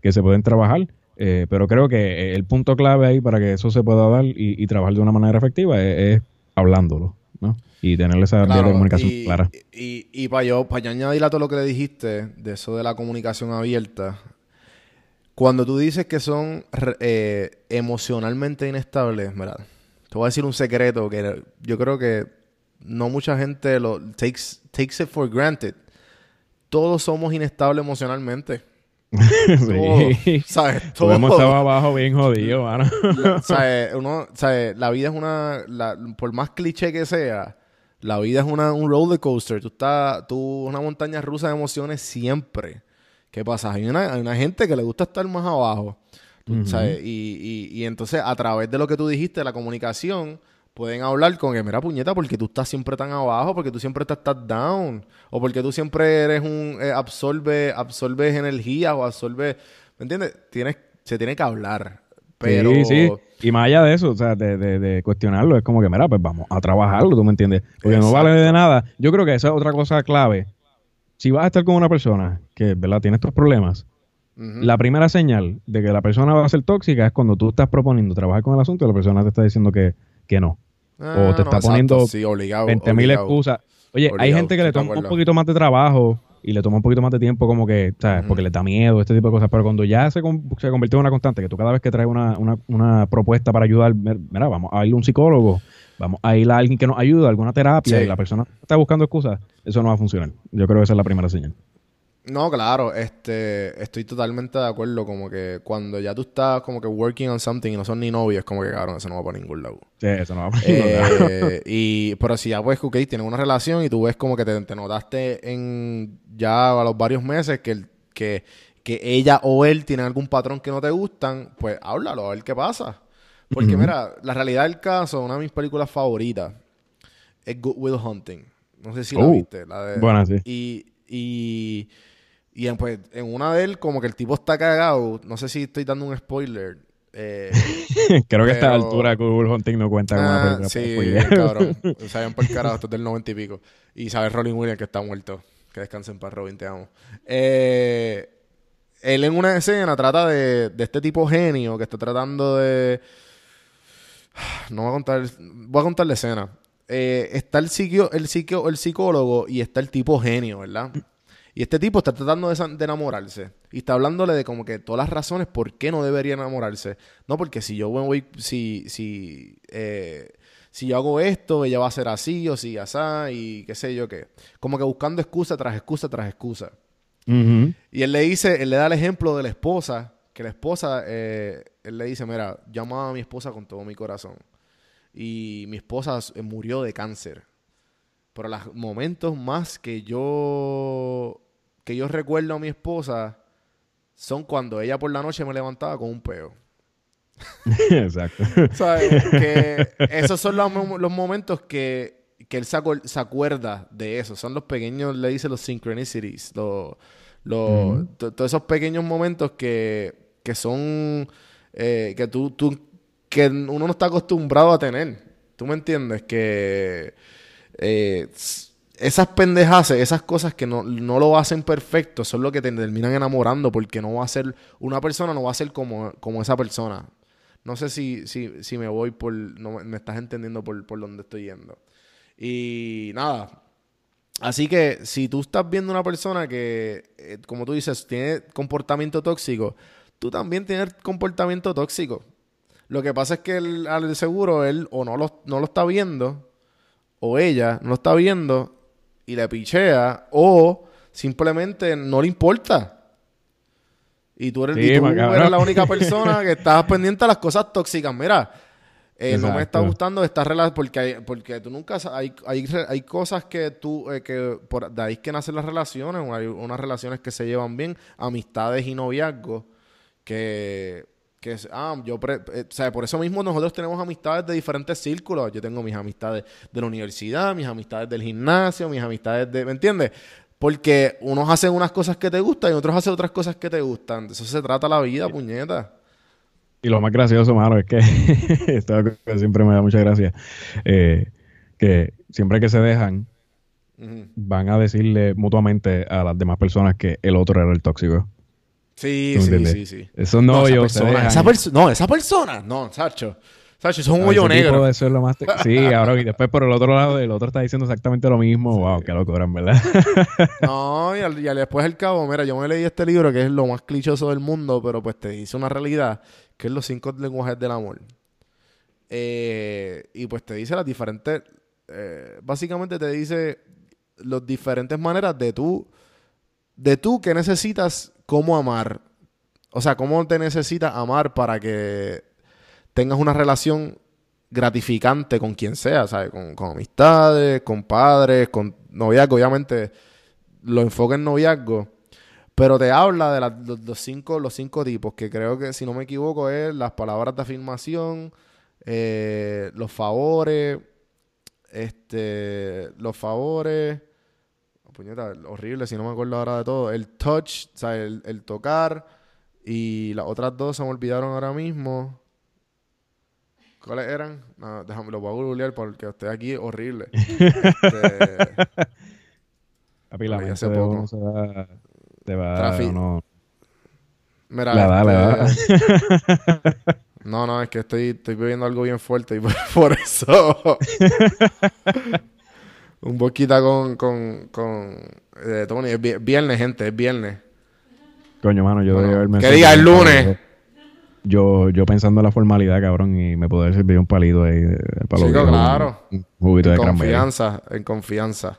que se pueden trabajar, eh, pero creo que el punto clave ahí para que eso se pueda dar y, y trabajar de una manera efectiva es, es hablándolo, ¿no? Y tener esa Claro, comunicación y, clara. Y, y para yo, para yo añadir a todo lo que le dijiste de eso de la comunicación abierta, Cuando tú dices que son eh, emocionalmente inestables, ¿verdad? Te voy a decir un secreto que yo creo que no mucha gente lo takes, takes it for granted. Todos somos inestables emocionalmente. Sí. ¿Sabes? Todos hemos estado abajo bien jodidos, mano. ¿sabes? Uno, ¿sabes? La vida es una... la- por más cliché que sea, la vida es una, un roller coaster. Tú estás... Tú una montaña rusa de emociones siempre. ¿Qué pasa? Hay una, hay una gente que le gusta estar más abajo. tú Ujú. ¿sabes? Y, y, y entonces, a través de lo que tú dijiste, la comunicación, pueden hablar con que, mira, puñeta, porque tú estás siempre tan abajo, porque tú siempre estás, estás down, o porque tú siempre eres un... eh, absorbe, absorbes energía o absorbes... ¿Me entiendes? Tienes, se tiene que hablar. Pero... Sí, sí. Y más allá de eso, o sea, de, de, de cuestionarlo, es como que, mira, pues vamos a trabajarlo, ¿tú me entiendes? Porque no vale de nada. Yo creo que esa es otra cosa clave. Si vas a estar con una persona que, ¿verdad?, tiene estos problemas, la primera señal de que la persona va a ser tóxica es cuando tú estás proponiendo trabajar con el asunto y la persona te está diciendo que, que no. Ah, o te está poniendo sí, obligado, 20 mil obligado. excusas. Oye, hay gente que le toma un poquito más de trabajo y le toma un poquito más de tiempo como que, ¿sabes? Porque le da miedo, este tipo de cosas. Pero cuando ya se, se convirtió en una constante, que tú cada vez que traes una, una, una propuesta para ayudar, mira, vamos a ir a un psicólogo, vamos a ir a alguien que nos ayude, alguna terapia, Sí. y la persona está buscando excusas, eso no va a funcionar. Yo creo que esa es la primera señal. No, claro, este, estoy totalmente de acuerdo, como que cuando ya tú estás como que working on something y no son ni novios, como que cabrón, eso no va para ningún lado. Sí, eso no va a Eh, y, pero si ya pues, ok, tienes una relación y tú ves como que te, te notaste en ya a los varios meses que, el- que, que ella o él tienen algún patrón que no te gustan, pues háblalo, a ver qué pasa. Porque mira, la realidad del caso, una de mis películas favoritas es Good Will Hunting. No sé si la Oh, viste. La de, buena, sí. Y, y, y en, pues, en una de él, como que el tipo está cagado. No sé si estoy dando un spoiler. Eh, creo que a esta Pero- altura Google Hunting no cuenta con una Ah, película. sí, cabrón. Saben por carajo, esto es del noventa y pico. Y sabes Rolling Williams que está muerto. Que descansen para Robin, te amo. Eh, él en una escena trata de, de este tipo genio que está tratando de... No voy a contar... Voy a contar la escena. Eh, está el, psiquio, el, psiquio, el psicólogo y está el tipo genio, ¿verdad? Y este tipo está tratando de, enamorarse. Y está hablándole de como que todas las razones por qué no debería enamorarse. No, porque si yo voy, si, si, eh, si yo hago esto, ella va a ser así o si asá y qué sé yo qué. Como que buscando excusa tras excusa tras excusa. Y él le dice, él le da el ejemplo de la esposa, que la esposa, eh, él le dice, mira, yo amaba a mi esposa con todo mi corazón. Y mi esposa eh, murió de cáncer. Pero los momentos más que yo, que yo recuerdo a mi esposa son cuando ella por la noche me levantaba con un peo. Exacto. ¿Sabes? que esos son los, los momentos que, que él se, se acuerda de eso. Son los pequeños, le dice los synchronicities. Los, los- todos esos pequeños momentos que, que son... eh, que tú, tú... que uno no está acostumbrado a tener. ¿Tú me entiendes? Que... eh, esas pendejas, esas cosas que no, no lo hacen perfecto, son lo que te terminan enamorando porque no va a ser, una persona no va a ser como, como esa persona. No sé si, si, si me voy por, no me- estás entendiendo por, por dónde estoy yendo. Y nada, así que si tú estás viendo una persona que, eh, como tú dices, tiene comportamiento tóxico, tú también tienes comportamiento tóxico. Lo que pasa es que el, al seguro él o no lo, no lo está viendo, o ella no lo está viendo y le pichea, o simplemente no le importa. Y tú eres, Sí, y tú eres la única persona que estás pendiente a las cosas tóxicas. Mira, eh, no me está gustando esta relación porque, hay- porque tú nunca hay, hay, hay cosas que tú eh, que por de ahí es que nacen las relaciones, hay unas relaciones que se llevan bien, amistades y noviazgos que que ah, yo pre- eh, sea, por eso mismo nosotros tenemos amistades de diferentes círculos. Yo tengo mis amistades de la universidad, mis amistades del gimnasio, mis amistades de, ¿me entiendes? Porque unos hacen unas cosas que te gustan y otros hacen otras cosas que te gustan. De eso se trata la vida, puñeta. Y lo más gracioso, mano, es que esto siempre me da mucha gracia. eh, que siempre que se dejan, van a decirle mutuamente a las demás personas que el otro era el tóxico. Sí, ¿Tú sí, sí, sí. Esos No, novios se esa persona, dejan. esa perso- no, esa persona, no, Sacho. ¿Sabes? Eso es un hoyo negro. eso es lo más te- Sí, ahora y después por el otro lado, el otro está diciendo exactamente lo mismo. Wow, qué locura, en verdad. No, y, al- y al- después el cabo, mira, yo me leí este libro que es lo más clichoso del mundo, pero pues te dice una realidad, que es los cinco lenguajes del amor. Eh, y pues te dice las diferentes, eh, básicamente te dice las diferentes maneras de tú, de tú que necesitas cómo amar. O sea, cómo te necesitas amar para que tengas una relación gratificante con quien sea, ¿sabes? Con, con amistades, con padres, con noviazgo, obviamente lo enfoca en noviazgo, pero te habla de los cinco, los cinco tipos, que creo que, si no me equivoco, es las palabras de afirmación, eh, los favores, este, los favores, puñeta, horrible, si no me acuerdo ahora de todo, el touch, o sea, el, el tocar, y las otras dos se me olvidaron ahora mismo. ¿Cuáles eran? No, déjame, lo voy a googlear porque estoy aquí horrible. Este, Papi, la hace poco. uno se va... Te va Trafi- no, Mira, La da, la este- No, no, es que estoy, estoy bebiendo algo bien fuerte y por, por eso. Un boquita con, con, con eh, Tony. Es vi- viernes, gente, es viernes. Coño, mano, yo Bueno, debería haberme... que diga el un lunes. Yo, yo pensando en la formalidad, cabrón, y me puedo haber servido un palito ahí para Chico, viejos, claro. Un, juguito En de cranberry. confianza, en confianza.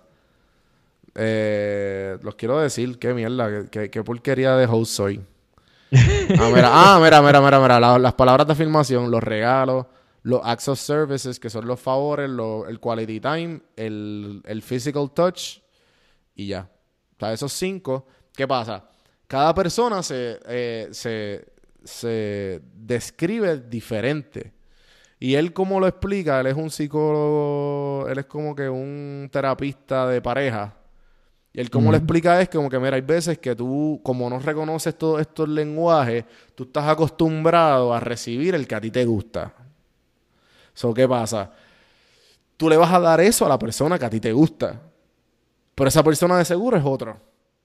Eh, los quiero decir, qué mierda, qué, qué- qué porquería de host soy. Ah, mira, ah, mira, mira, mira, mira. la- las palabras de afirmación, los regalos, los acts of services, que son los favores, lo- el quality time, el, el physical touch y ya. O sea, esos cinco, ¿qué pasa? Cada persona se, eh, se, se describe diferente. Y él, como lo explica, él es un psicólogo, él es como que un terapista de pareja. Y él como lo explica es como que, mira, hay veces que tú, como no reconoces todos estos lenguajes, tú estás acostumbrado a recibir el que a ti te gusta. So, ¿qué pasa? Tú le vas a dar eso a la persona que a ti te gusta. Pero esa persona de seguro es otro.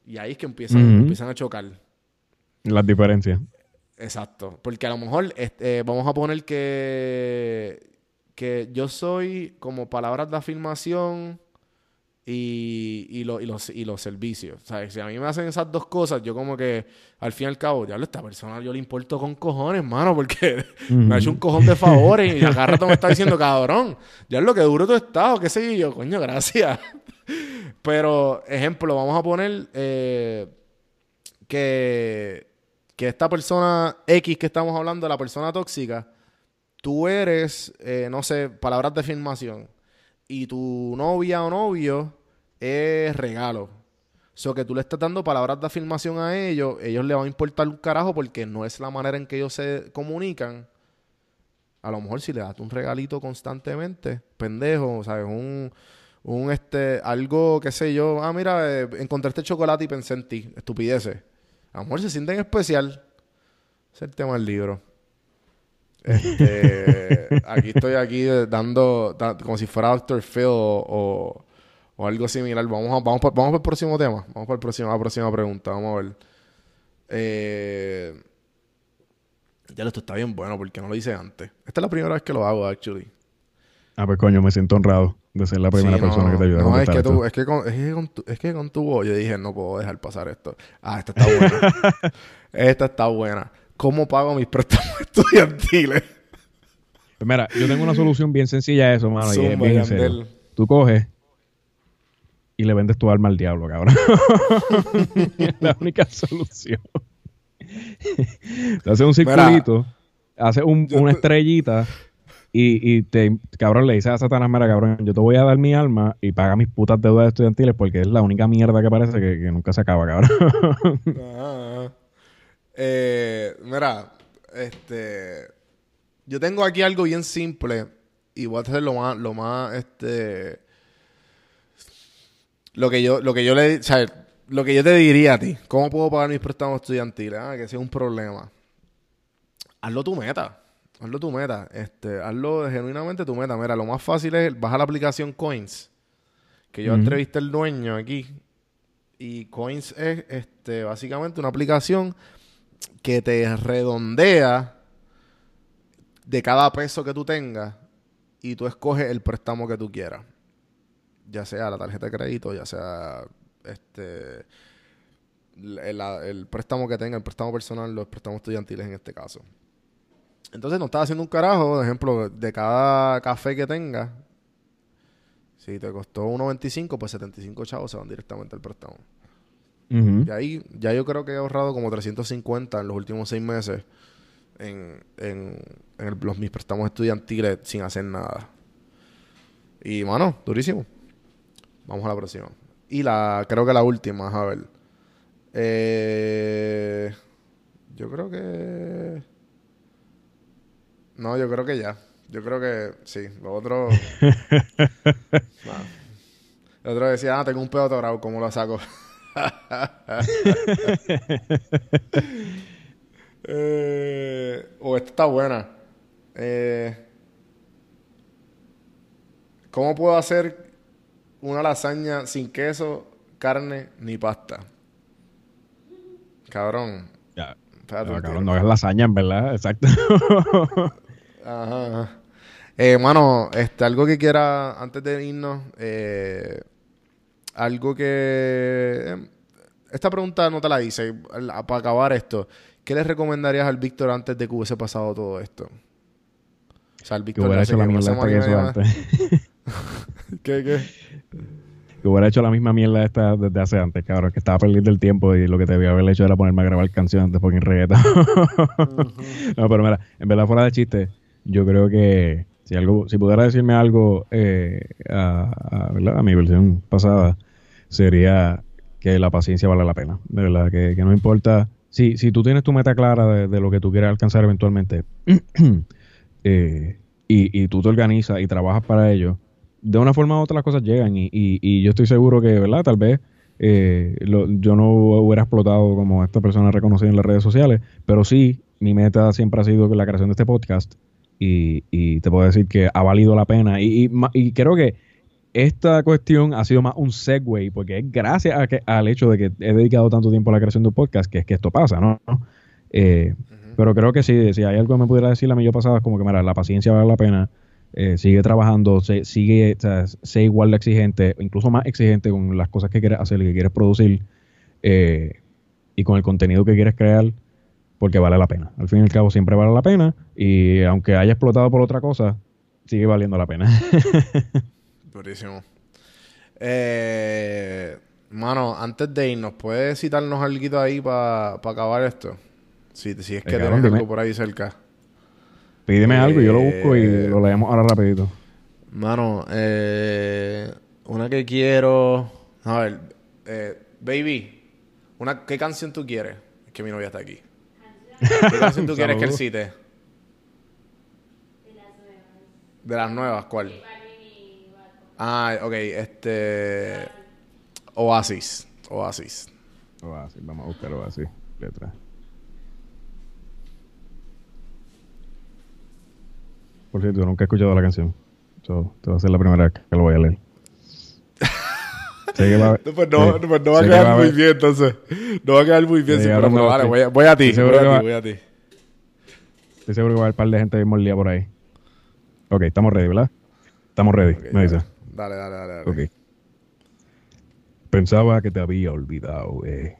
Y ahí es que empiezan, empiezan a chocar. Las diferencias. Exacto. Porque a lo mejor este, vamos a poner que, que yo soy como palabras de afirmación y, y, lo- y los, y los servicios. O sea, si a mí me hacen esas dos cosas, yo como que al fin y al cabo, diablo, esta persona yo le importo con cojones, mano, porque me ha hecho un cojón de favores y cada rato me está diciendo, cabrón, ya es lo que duro tu estado, qué sé yo, coño, gracias. Pero, ejemplo, vamos a poner eh, que, que esta persona X que estamos hablando, la persona tóxica, tú eres, eh, no sé, palabras de afirmación. Y tu novia o novio es regalo. So que tú le estás dando palabras de afirmación a ellos, ellos le van a importar un carajo porque no es la manera en que ellos se comunican. A lo mejor si le das un regalito constantemente, pendejo, ¿sabes? Un, un este, algo, qué sé yo. Ah, mira, eh, encontré este chocolate y pensé en ti. Estupideces. A lo mejor se sienten especial. Ese es el tema del libro. Este, aquí estoy aquí eh, dando, da- como si fuera Dr. Phil o, o, o algo similar. Vamos, a, vamos, por, vamos por el próximo tema. Vamos por el próximo, la próxima pregunta. Vamos a ver. Eh, ya esto está bien bueno porque no lo hice antes. Esta es la primera vez que lo hago, actually. Ah, pues coño, me siento honrado de ser la primera Sí, persona que te ayuda a No, es que, tú, es, que con, es, que con tu, es que con tu voz yo dije, no puedo dejar pasar esto. Ah, esta está buena. esta está buena. ¿Cómo pago mis préstamos estudiantiles? Pues mira, yo tengo una solución bien sencilla a eso, mano. y es Zumba, bien. Tú coges y le vendes tu alma al diablo, cabrón. es la única solución. Te haces un circulito, haces un- una estrellita y, y te, cabrón, le dices a Satanás, mira, cabrón, yo te voy a dar mi alma y paga mis putas deudas estudiantiles porque es la única mierda que parece que, que nunca se acaba, cabrón. Ah. Eh, mira, este. Yo tengo aquí algo bien simple y voy a hacer lo más, lo más, este. Lo que yo, lo que yo le, o sea, lo que yo te diría a ti, ¿cómo puedo pagar mis préstamos estudiantiles? Ah, que sea un problema. Hazlo tu meta. Hazlo tu meta. Este, hazlo genuinamente tu meta. Mira, lo más fácil es bajar la aplicación Coins. Que yo Ujú. entrevisté al dueño aquí. Y Coins es este, básicamente una aplicación que te redondea de cada peso que tú tengas y tú escoges el préstamo que tú quieras. Ya sea la tarjeta de crédito, ya sea este el, el préstamo que tenga, el préstamo personal, los préstamos estudiantiles en este caso. Entonces no estaba haciendo un carajo, por ejemplo, de cada café que tenga, si te costó 1.25, pues 75 chavos se van directamente al préstamo. Y ahí ya yo creo que he ahorrado como 350 en los últimos seis meses en, en, los, mis préstamos estudiantiles sin hacer nada. Y, mano, durísimo. Vamos a la próxima. Y la, creo que la última, a ver. Eh, yo creo que... No, yo creo que ya. Yo creo que sí. Lo otro... El otro decía, ah, tengo un pedo atorado, ¿cómo lo saco? eh, o esta está buena. Eh, ¿Cómo puedo hacer una lasaña sin queso, carne ni pasta? Cabrón. Ya. cabrón, no es lasaña, en verdad. Exacto. Ajá. Eh, mano, este, algo que quiera, antes de irnos, eh, algo que... Em, esta pregunta no te la hice, para acabar esto. ¿Qué le recomendarías al Víctor antes de que hubiese pasado todo esto? O sea, al Víctor... Que hubiera hecho la que hizo antes. ¿Qué, qué? Que hubiera hecho la misma mierda esta desde hace antes, cabrón. Que estaba perdiendo el tiempo y lo que te debía haber hecho era ponerme a grabar canciones de fucking reggaeton. No, pero mira, en verdad fuera de chiste, yo creo que si algo, si pudiera decirme algo eh, a, a, mi versión pasada, sería que la paciencia vale la pena. De verdad, que, no importa. Si, si tú tienes tu meta clara de, lo que tú quieres alcanzar eventualmente eh, y, y, tú te organizas y trabajas para ello, de una forma u otra las cosas llegan. Y, y, yo estoy seguro que, ¿verdad? Tal vez eh, yo no hubiera explotado como esta persona reconocida en las redes sociales, pero sí, mi meta siempre ha sido la creación de este podcast. Y, y te puedo decir que ha valido la pena. Y, y creo que esta cuestión ha sido más un segue, porque es gracias a que, al hecho de que he dedicado tanto tiempo a la creación de un podcast que es que esto pasa, ¿no? Eh, pero creo que sí, si hay algo que me pudiera decir a mí yo pasaba, es como que, mira, la paciencia vale la pena, eh, sigue trabajando, sigue, o sea, sé igual de exigente, incluso más exigente con las cosas que quieres hacer que quieres producir, eh, y con el contenido que quieres crear, porque vale la pena. Al fin y al cabo siempre vale la pena, y aunque haya explotado por otra cosa, sigue valiendo la pena. Buenísimo. Eh, mano, antes de irnos, ¿puedes citarnos algo ahí para acabar esto? Si, si es que tienes algo por ahí cerca. Pídeme algo y yo lo busco y eh, lo leemos ahora rapidito. Mano, eh, una que quiero... A ver, eh, baby, una, ¿qué canción tú quieres? Es que mi novia está aquí. ¿Qué canción tú quieres que él cite? De las nuevas. ¿De las nuevas? ¿Cuál? Ah, ok, este. Oasis. Oasis. Oasis, vamos a buscar Oasis. Letra. Por cierto, nunca he escuchado la canción. So, te va a ser la primera vez que lo voy a leer. no, pues no, pues no va a quedar muy bien, entonces. No va a quedar muy bien. Sí, pero vale, voy a, voy a ti. Voy a, ti, voy a ti. Estoy seguro que va a haber un par de gente bien molida por ahí. Ok, estamos ready, ¿verdad? Estamos ready, me dice. Dale, dale, dale. Pensaba que te había olvidado, eh.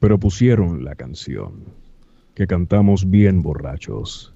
Pero pusieron la canción. Que cantamos bien borrachos.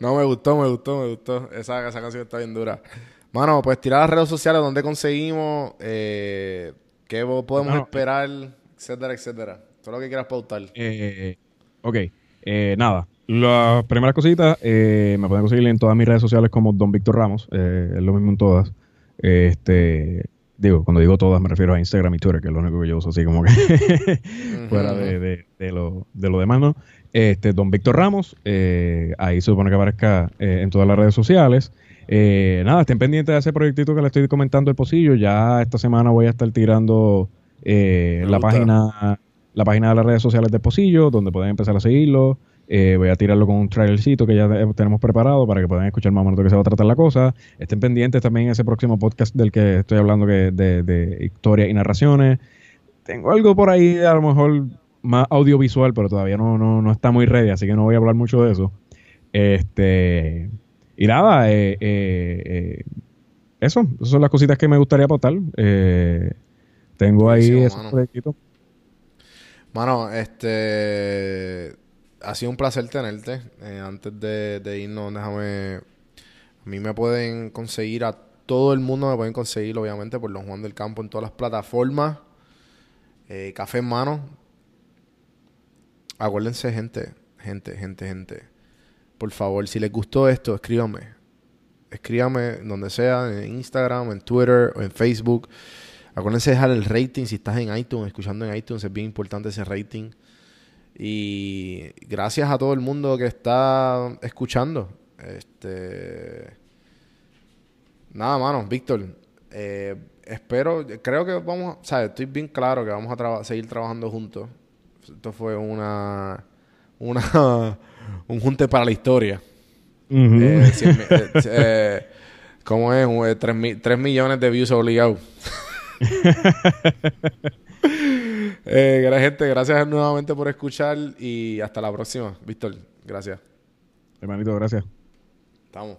no, me gustó, me gustó, me gustó. Esa, esa canción está bien dura. Mano, pues tirar las redes sociales, donde conseguimos, eh, qué podemos esperar, etcétera, etcétera. Todo lo que quieras pautar. Eh, ok, eh, nada. Las primeras cositas eh, me pueden conseguir en todas mis redes sociales como Don Víctor Ramos. Eh, es lo mismo en todas. Este, digo, cuando digo todas me refiero a Instagram y Twitter, que es lo único que yo uso así como que fuera de, lo, demás, ¿no? Este, Don Víctor Ramos, eh, ahí se supone que aparezca eh, en todas las redes sociales. Eh, nada, estén pendientes de ese proyectito que le estoy comentando el pocillo. Ya esta semana voy a estar tirando eh, la página la página de las redes sociales de Pocillo, donde pueden empezar a seguirlo. Eh, voy a tirarlo con un trailercito que ya tenemos preparado para que puedan escuchar más o menos de qué se va a tratar la cosa. Estén pendientes también ese próximo podcast del que estoy hablando que de, de historia y narraciones. Tengo algo por ahí, a lo mejor más audiovisual, pero todavía no, no, no está muy ready, así que no voy a hablar mucho de eso. Este. Y nada, eh, eh, eh eso, esas son las cositas que me gustaría aportar. Tengo ahí esos proyectitos. Mano, este. Ha sido un placer tenerte. Antes de, de, irnos, déjame. A mí me pueden conseguir, a todo el mundo me pueden conseguir, obviamente, por Don Juan del Campo en todas las plataformas. Eh, café en mano. Acuérdense, gente, gente, gente, gente. Por favor, si les gustó esto, escríbanme. Escríbanme donde sea, en Instagram, en Twitter o en Facebook. Acuérdense de dejar el rating si estás en iTunes, escuchando en iTunes, es bien importante ese rating. Y gracias a todo el mundo que está escuchando. Este. Nada, mano, Víctor. Eh, espero, creo que vamos, o sea, estoy bien claro que vamos a seguir trabajando juntos. Esto fue una, una, un junte para la historia. Eh, eh, ¿Cómo es? 3 millones de views obligados. eh, gente, gracias nuevamente por escuchar y hasta la próxima. Víctor, gracias. Hermanito, gracias. Estamos.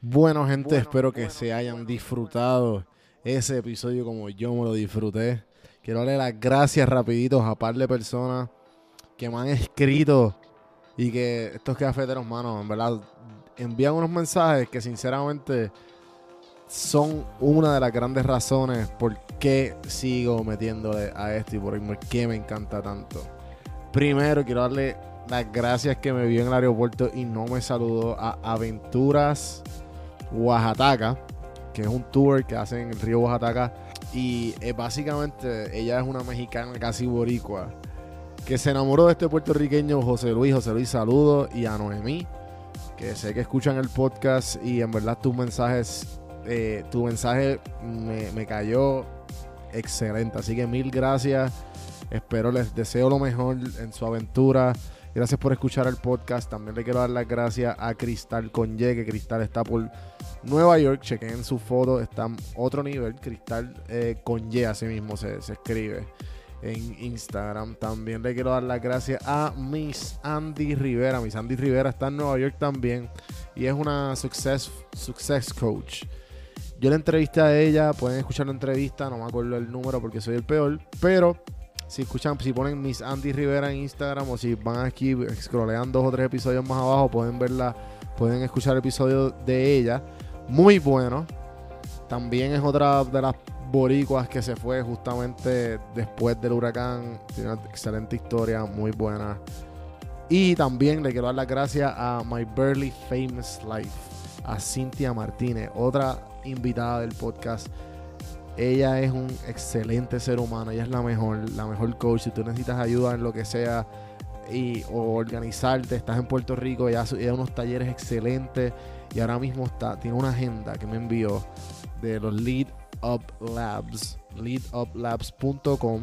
Bueno, gente, espero que se hayan disfrutado ese episodio como yo me lo disfruté. Quiero darle las gracias rapiditos a par de personas que me han escrito y que estos cafeteros, manos, en verdad, envían unos mensajes que sinceramente son una de las grandes razones por qué sigo metiéndole a esto y por qué me encanta tanto. Primero, quiero darle las gracias que me vio en el aeropuerto y no me saludó a Aventuras Oaxaca, que es un tour que hacen en el río Oaxaca. Y eh, básicamente ella es una mexicana casi boricua que se enamoró de este puertorriqueño José Luis. José Luis, saludos. Y a Noemí, que sé que escuchan el podcast y en verdad tus mensajes eh, tu mensaje me, cayó excelente. Así que mil gracias. Espero les deseo lo mejor en su aventura. Gracias por escuchar el podcast. También le quiero dar las gracias a Cristal Conye, que Cristal está por Nueva York. Chequen su foto, está en otro nivel. Cristal eh, Conye, así mismo se, se, escribe en Instagram. También le quiero dar las gracias a Miss Andy Rivera. Miss Andy Rivera está en Nueva York también y es una success, success coach. Yo la entrevisté a ella, pueden escuchar la entrevista, no me acuerdo el número porque soy el peor, pero si escuchan, si ponen Miss Andy Rivera en Instagram o si van aquí, scrollean dos o tres episodios más abajo, pueden verla, pueden escuchar el episodio de ella. Muy bueno. También es otra de las boricuas que se fue justamente después del huracán. Tiene una excelente historia, muy buena. Y también le quiero dar las gracias a My Burly Famous Life, a Cynthia Martínez, otra invitada del podcast. Ella es un excelente ser humano, ella es la mejor, la mejor coach. Si tú necesitas ayuda en lo que sea y, o organizarte, estás en Puerto Rico, ella, ella unos talleres excelentes y ahora mismo está, tiene una agenda que me envió de los Lead Up Labs, leaduplabs.com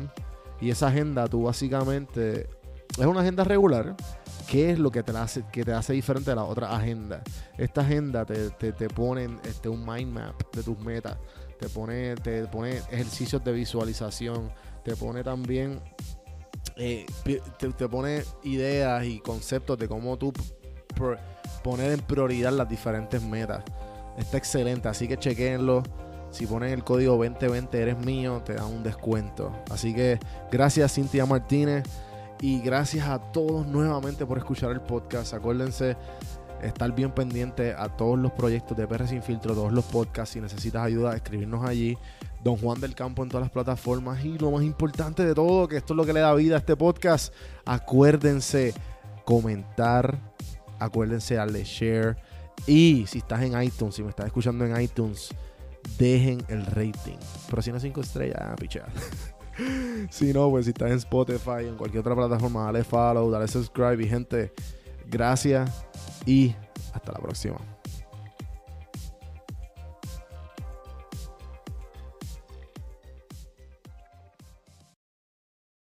y esa agenda tú básicamente es una agenda regular ¿Qué es lo que te hace, que te hace diferente de la otra agenda? Esta agenda te, te, pone este, un mind map de tus metas, te pone, te pone ejercicios de visualización, te pone también, eh, te, pone ideas y conceptos de cómo tú poner en prioridad las diferentes metas. Está excelente, así que chequenlo. Si ponen el código 2020 eres mío, te dan un descuento. Así que gracias Cintia Martínez. Y gracias a todos nuevamente por escuchar el podcast. Acuérdense estar bien pendiente a todos los proyectos de PR Sin Filtro, todos los podcasts. Si necesitas ayuda, escribirnos allí. Don Juan del Campo en todas las plataformas. Y lo más importante de todo, que esto es lo que le da vida a este podcast. Acuérdense comentar. Acuérdense darle share. Y si estás en iTunes, si me estás escuchando en iTunes, dejen el rating. Pero si no 5 estrellas, ah, pichada. si no, pues si estás en Spotify, en cualquier otra plataforma, dale follow, dale subscribe y gente, gracias y hasta la próxima.